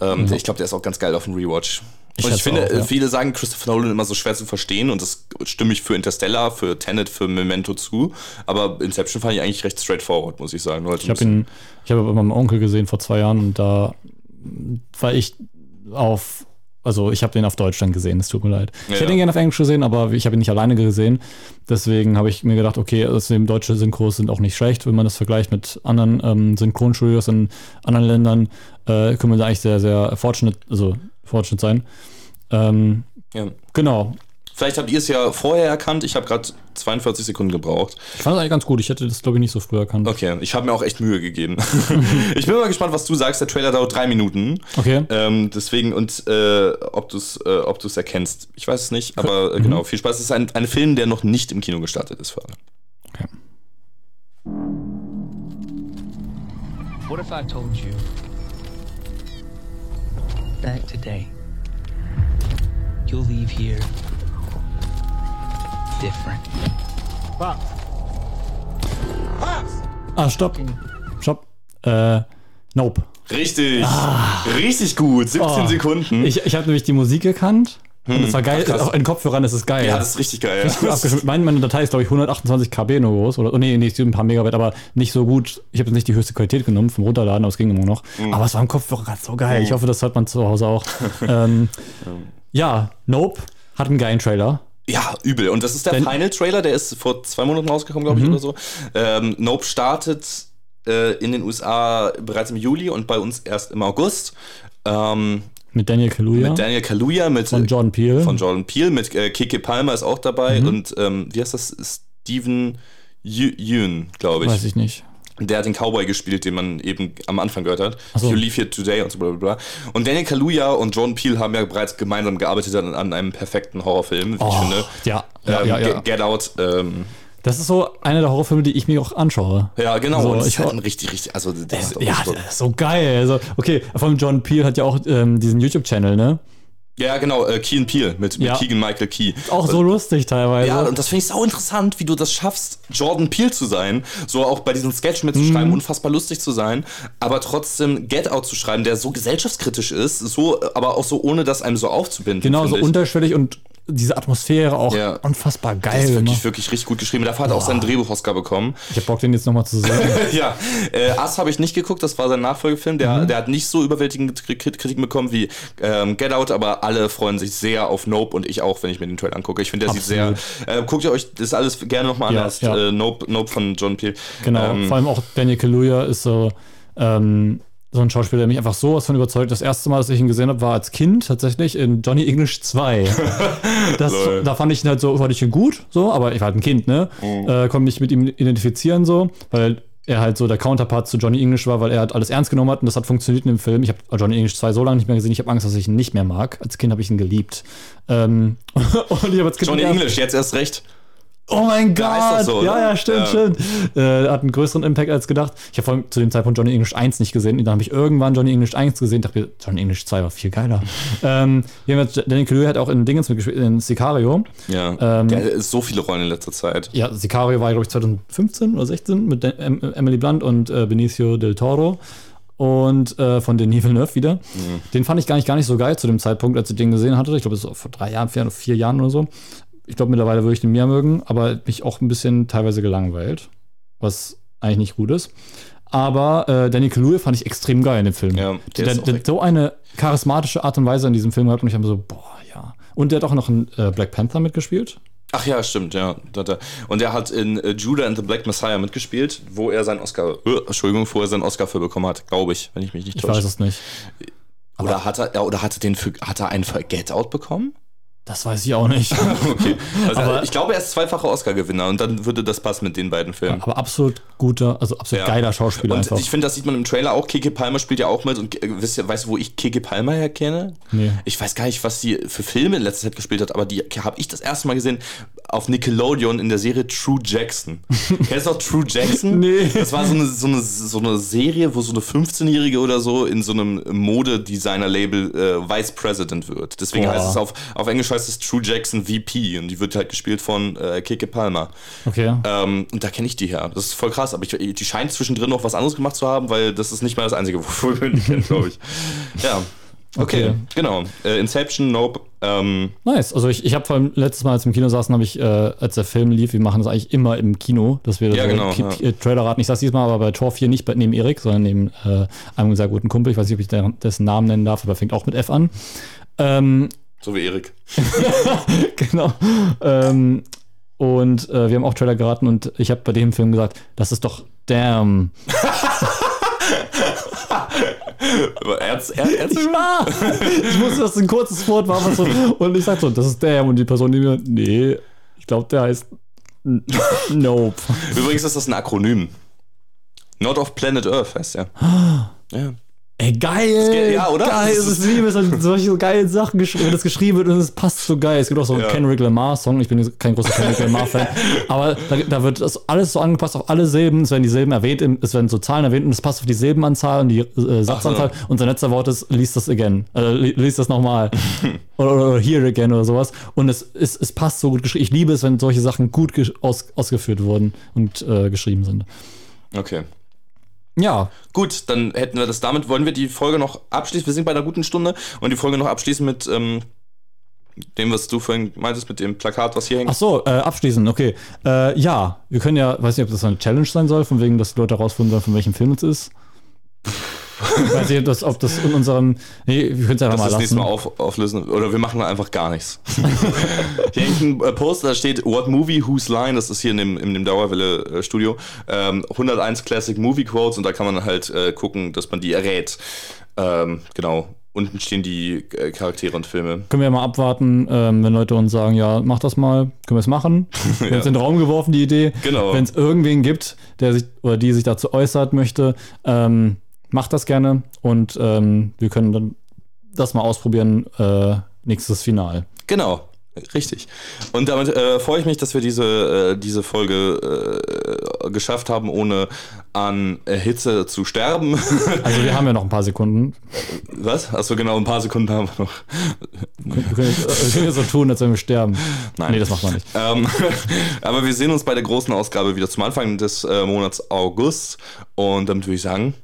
Ähm, Ich glaube, der ist auch ganz geil auf dem Rewatch. Ich und ich finde, auch, ja. viele sagen Christopher Nolan immer so schwer zu verstehen und das stimme ich für Interstellar, für Tenet, für Memento zu. Aber Inception fand ich eigentlich recht straightforward, muss ich sagen. Nur halt Ich habe ihn, ich habe bei meinem Onkel gesehen vor zwei Jahren und da war ich auf, also ich habe den auf Deutsch dann gesehen, es tut mir leid. Ich Ja. hätte ihn gerne auf Englisch gesehen, aber ich habe ihn nicht alleine gesehen. Deswegen habe ich mir gedacht, okay, außerdem deutsche Synchros sind auch nicht schlecht, wenn man das vergleicht mit anderen ähm, Synchronstudios in anderen Ländern, äh, können wir da eigentlich sehr, sehr fortunate, also fortunate sein. Ähm, ja. genau. Vielleicht habt ihr es ja vorher erkannt. Ich habe gerade 42 Sekunden gebraucht. Ich fand es eigentlich ganz gut. Ich hätte das, glaube ich, nicht so früh erkannt. Okay, ich habe mir auch echt Mühe gegeben. ich bin mal gespannt, was du sagst. Der Trailer dauert drei Minuten. Okay. Ähm, deswegen, und äh, ob du es äh, ob du's erkennst. Ich weiß es nicht, aber äh, genau, viel Spaß. Es ist ein, ein Film, der noch nicht im Kino gestartet ist für alle. okay. What if I told you that today you'll leave here different? Ah, stopp. Stopp. Äh, nope. Richtig. Richtig gut. 17 Oh. Sekunden. Ich, ich habe nämlich die Musik erkannt. Und es war geil. Ach. Auch in Kopfhörern ist es geil. ja, das ist richtig geil. Richtig. Meine, meine Datei ist, glaube ich, 128 KB nur groß. Oder, oh, nee, nicht ein paar Megabyte, aber nicht so gut. Ich habe jetzt nicht die höchste Qualität genommen vom Runterladen, aber es ging immer noch. Mhm. Aber es war im Kopfhörer gerade so geil. Ich hoffe, das hört man zu Hause auch. ähm, ja, Nope hat einen geilen Trailer. Ja, übel. Und das ist der Wenn- Final Trailer, der ist vor zwei Monaten rausgekommen, glaube ich, oder so. Ähm, Nope startet äh, in den USA bereits im Juli und bei uns erst im August. Ähm, Mit Daniel Kaluuya. Mit Daniel Kaluuya, mit von Jordan Peele. von Jordan Peele, mit äh, Keke Palmer ist auch dabei und ähm, wie heißt das? Steven Yeun, glaube ich. Weiß ich nicht. Der hat den Cowboy gespielt, den man eben am Anfang gehört hat. So. You Leave Here Today und so bla bla bla. Und Daniel Kaluuya und Jordan Peele haben ja bereits gemeinsam gearbeitet an, an einem perfekten Horrorfilm, wie ich Oh, finde. ja, ja, ähm, ja, ja. Get- Get Out. Ähm, Das ist so einer der Horrorfilme, die ich mir auch anschaue. ja, genau. So, und das ich ist halt richtig, richtig. Also, das ist Ja, so- das ist so geil. Also, okay, vor allem John Peel hat ja auch ähm, diesen YouTube-Channel, ne? Ja, genau. Äh, Key and Peele mit, mit Ja. Keegan Michael Key. Auch so lustig teilweise. Ja, und das finde ich sau interessant, wie du das schaffst, Jordan Peele zu sein, so auch bei diesem Sketch mitzuschreiben, unfassbar lustig zu sein, aber trotzdem Get Out zu schreiben, der so gesellschaftskritisch ist, so, aber auch so ohne das einem so aufzubinden. genau, so ich. unterschwellig und diese Atmosphäre auch Ja. unfassbar Der geil. ist wirklich, gemacht. wirklich richtig gut geschrieben. Dafür hat er auch seinen Drehbuch-Oscar bekommen. Ich hab Bock, den jetzt nochmal zu sehen. ja, äh, Ass habe ich nicht geguckt, das war sein Nachfolgefilm. Der, Mhm. der hat nicht so überwältigende Kri- Kritiken bekommen wie ähm, Get Out, aber alle freuen sich sehr auf Nope und ich auch, wenn ich mir den Trailer angucke. Ich finde, der sieht sehr. Äh, guckt ihr euch das alles gerne nochmal an. Ja, ist, ja. Äh, nope, nope von John Peel. Genau, Ähm, vor allem auch Daniel Kaluuya ist so, ähm, so ein Schauspieler, der mich einfach sowas von überzeugt. Das erste Mal, dass ich ihn gesehen habe, war als Kind tatsächlich in Johnny English 2. Das, da fand ich ihn halt so, fand ich ihn gut, so, aber ich war halt ein Kind, ne? Mhm. Äh, konnte mich mit ihm identifizieren, so, weil er halt so der Counterpart zu Johnny English war, weil er halt alles ernst genommen hat und das hat funktioniert in dem Film. Ich habe Johnny English 2 so lange nicht mehr gesehen, ich habe Angst, dass ich ihn nicht mehr mag. Als Kind habe ich ihn geliebt. Ähm, und ich habe als Kind Johnny gedacht, English, jetzt erst recht. Oh mein Gott! So, ja, ja, stimmt, Ja. stimmt. Äh, hat einen größeren Impact als gedacht. Ich habe vor allem zu dem Zeitpunkt Johnny English 1 nicht gesehen. Dann habe ich irgendwann Johnny English 1 gesehen. Dachte mir, Johnny English 2 war viel geiler. ähm, jedenfalls, Daniel Kaluuya hat auch in Dingens mitgespielt, in Sicario. Ja. Ähm, der ist so viele Rollen in letzter Zeit. Ja, Sicario war, glaube ich, 2015 oder 16 mit em Emily Blunt und äh, Benicio del Toro. Und äh, von Denis Villeneuve wieder. Den fand ich gar nicht, gar nicht so geil zu dem Zeitpunkt, als ich den gesehen hatte. Ich glaube, das ist vor drei Jahren, vier, vier Jahren oder so. Ich glaube, mittlerweile würde ich den mehr mögen, aber mich auch ein bisschen teilweise gelangweilt. Was eigentlich nicht gut ist. Aber äh, Danny Kaluuya fand ich extrem geil in dem Film. Ja, der der, der, echt- so eine charismatische Art und Weise in diesem Film gehabt und ich habe so, boah, ja. Und der hat auch noch in äh, Black Panther mitgespielt. Ach ja, stimmt, ja. Hat er- Und er hat in äh, Judah and the Black Messiah mitgespielt, wo er seinen Oscar, äh, Entschuldigung, wo er seinen Oscar für bekommen hat, glaube ich, wenn ich mich nicht Ich täusche. weiß es nicht. Oder hat er, oder hatte den für, hat er einen für Get Out bekommen? Das weiß ich auch nicht. Okay. Also Aber- ich glaube, er ist zweifacher Oscar-Gewinner und dann würde das passen mit den beiden Filmen. Aber absolut guter, also absolut Ja. geiler Schauspieler Und einfach. ich finde, das sieht man im Trailer auch. Keke Palmer spielt ja auch mit. Und äh, wisst ihr, weißt du, wo ich Keke Palmer herkenne? Nee. Ich weiß gar nicht, was die für Filme in letzter Zeit gespielt hat, aber die habe ich das erste Mal gesehen auf Nickelodeon in der Serie True Jackson. Kennst du noch True Jackson? Nee. Das war so eine, so, eine, so eine Serie, wo so eine 15-Jährige oder so in so einem Modedesigner-Label äh, Vice President wird. Deswegen Boah. heißt es auf, auf Englisch heißt es True Jackson VP und die wird halt gespielt von äh, Keke Palmer. Okay. Ähm, und da kenne ich die her. Das ist voll krass, aber ich, die scheint zwischendrin noch was anderes gemacht zu haben, weil das ist nicht mal das Einzige, wofür wir die kennen, glaube ich. Ja. Okay, Okay. genau. Äh, Inception, Nope. Ähm, Nice. Also ich, ich habe vor allem letztes Mal, als wir im Kino saßen, habe ich, äh, als der Film lief, wir machen das eigentlich immer im Kino, dass wir Ja, so genau, ja. Trailer raten. Ich saß diesmal aber bei Tor 4 nicht bei, neben Erik, sondern neben äh, einem sehr guten Kumpel. Ich weiß nicht, ob ich dessen Namen nennen darf, aber er fängt auch mit F an. Ähm, so wie Erik. genau. Ähm, und äh, wir haben auch Trailer geraten und ich habe bei dem Film gesagt, das ist doch damn. Ernst, er, ernst? Ah, ich wusste, dass es ein kurzes Wort war, so, und ich sag so, das ist damn. Und die Person, die mir, nee, ich glaube, der heißt Nope. Übrigens ist das ein Akronym. Not of Planet Earth heißt der. Ja. Ey, geil! Ja, oder? Geil, es ist- liebe, es sind solche geilen Sachen geschrieben, wenn das geschrieben wird und es passt so geil. Es gibt auch so einen Ja. Kendrick Lamar-Song, ich bin kein großer Kendrick Lamar-Fan, aber da, da wird das alles so angepasst auf alle Silben, es werden die Silben erwähnt, es werden so Zahlen erwähnt und es passt auf die Silbenanzahl und die äh, Satzanzahl und sein letzter Wort ist, liest das again, äh, li- liest das nochmal oder, oder, here again oder sowas und es, es, es passt so gut geschrieben. Ich liebe es, wenn solche Sachen gut aus, ausgeführt wurden und äh, geschrieben sind. Okay. Ja, Gut, dann hätten wir das damit. Wollen wir die Folge noch abschließen? Wir sind bei einer guten Stunde und die Folge noch abschließen mit ähm, dem, was du vorhin meintest, mit dem Plakat, was hier hängt. Ach so, äh, abschließend, okay. Äh, ja, wir können ja, weiß nicht, ob das eine Challenge sein soll, von wegen, dass die Leute herausfinden sollen, von welchem Film es ist. Ich weiß nicht, ob das, ob das in unserem. Nee, wir können es einfach Lass mal das nächste lassen. Mal auf, auflösen. Oder wir machen einfach gar nichts. hier hängt ein äh, Poster, da steht What Movie, Whose Line. Das ist hier in dem, in dem Dauerwelle-Studio. Ähm, 101 Classic Movie Quotes und da kann man halt äh, gucken, dass man die errät. Ähm, genau. Unten stehen die äh, Charaktere und Filme. Können wir ja mal abwarten, ähm, wenn Leute uns sagen, ja, mach das mal, können wir es machen. Wir haben es in den Raum geworfen, die Idee. Genau. Wenn es irgendwen gibt, der sich oder die sich dazu äußert möchte, ähm, macht das gerne und ähm, wir können dann das mal ausprobieren. Äh, nächstes Final. Genau, richtig. Und damit äh, freue ich mich, dass wir diese, äh, diese Folge äh, geschafft haben, ohne an Hitze zu sterben. Also wir haben ja noch ein paar Sekunden. Was? Achso, genau, ein paar Sekunden haben wir noch. Wir können, jetzt, wir können so tun, als wenn wir sterben. Nein. Nee, das macht man nicht. Ähm, aber wir sehen uns bei der großen Ausgabe wieder zum Anfang des äh, Monats August. Und damit würde ich sagen.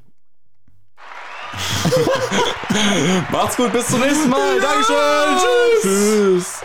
Macht's gut, bis zum nächsten Mal. Dankeschön. Tschüss. Tschüss.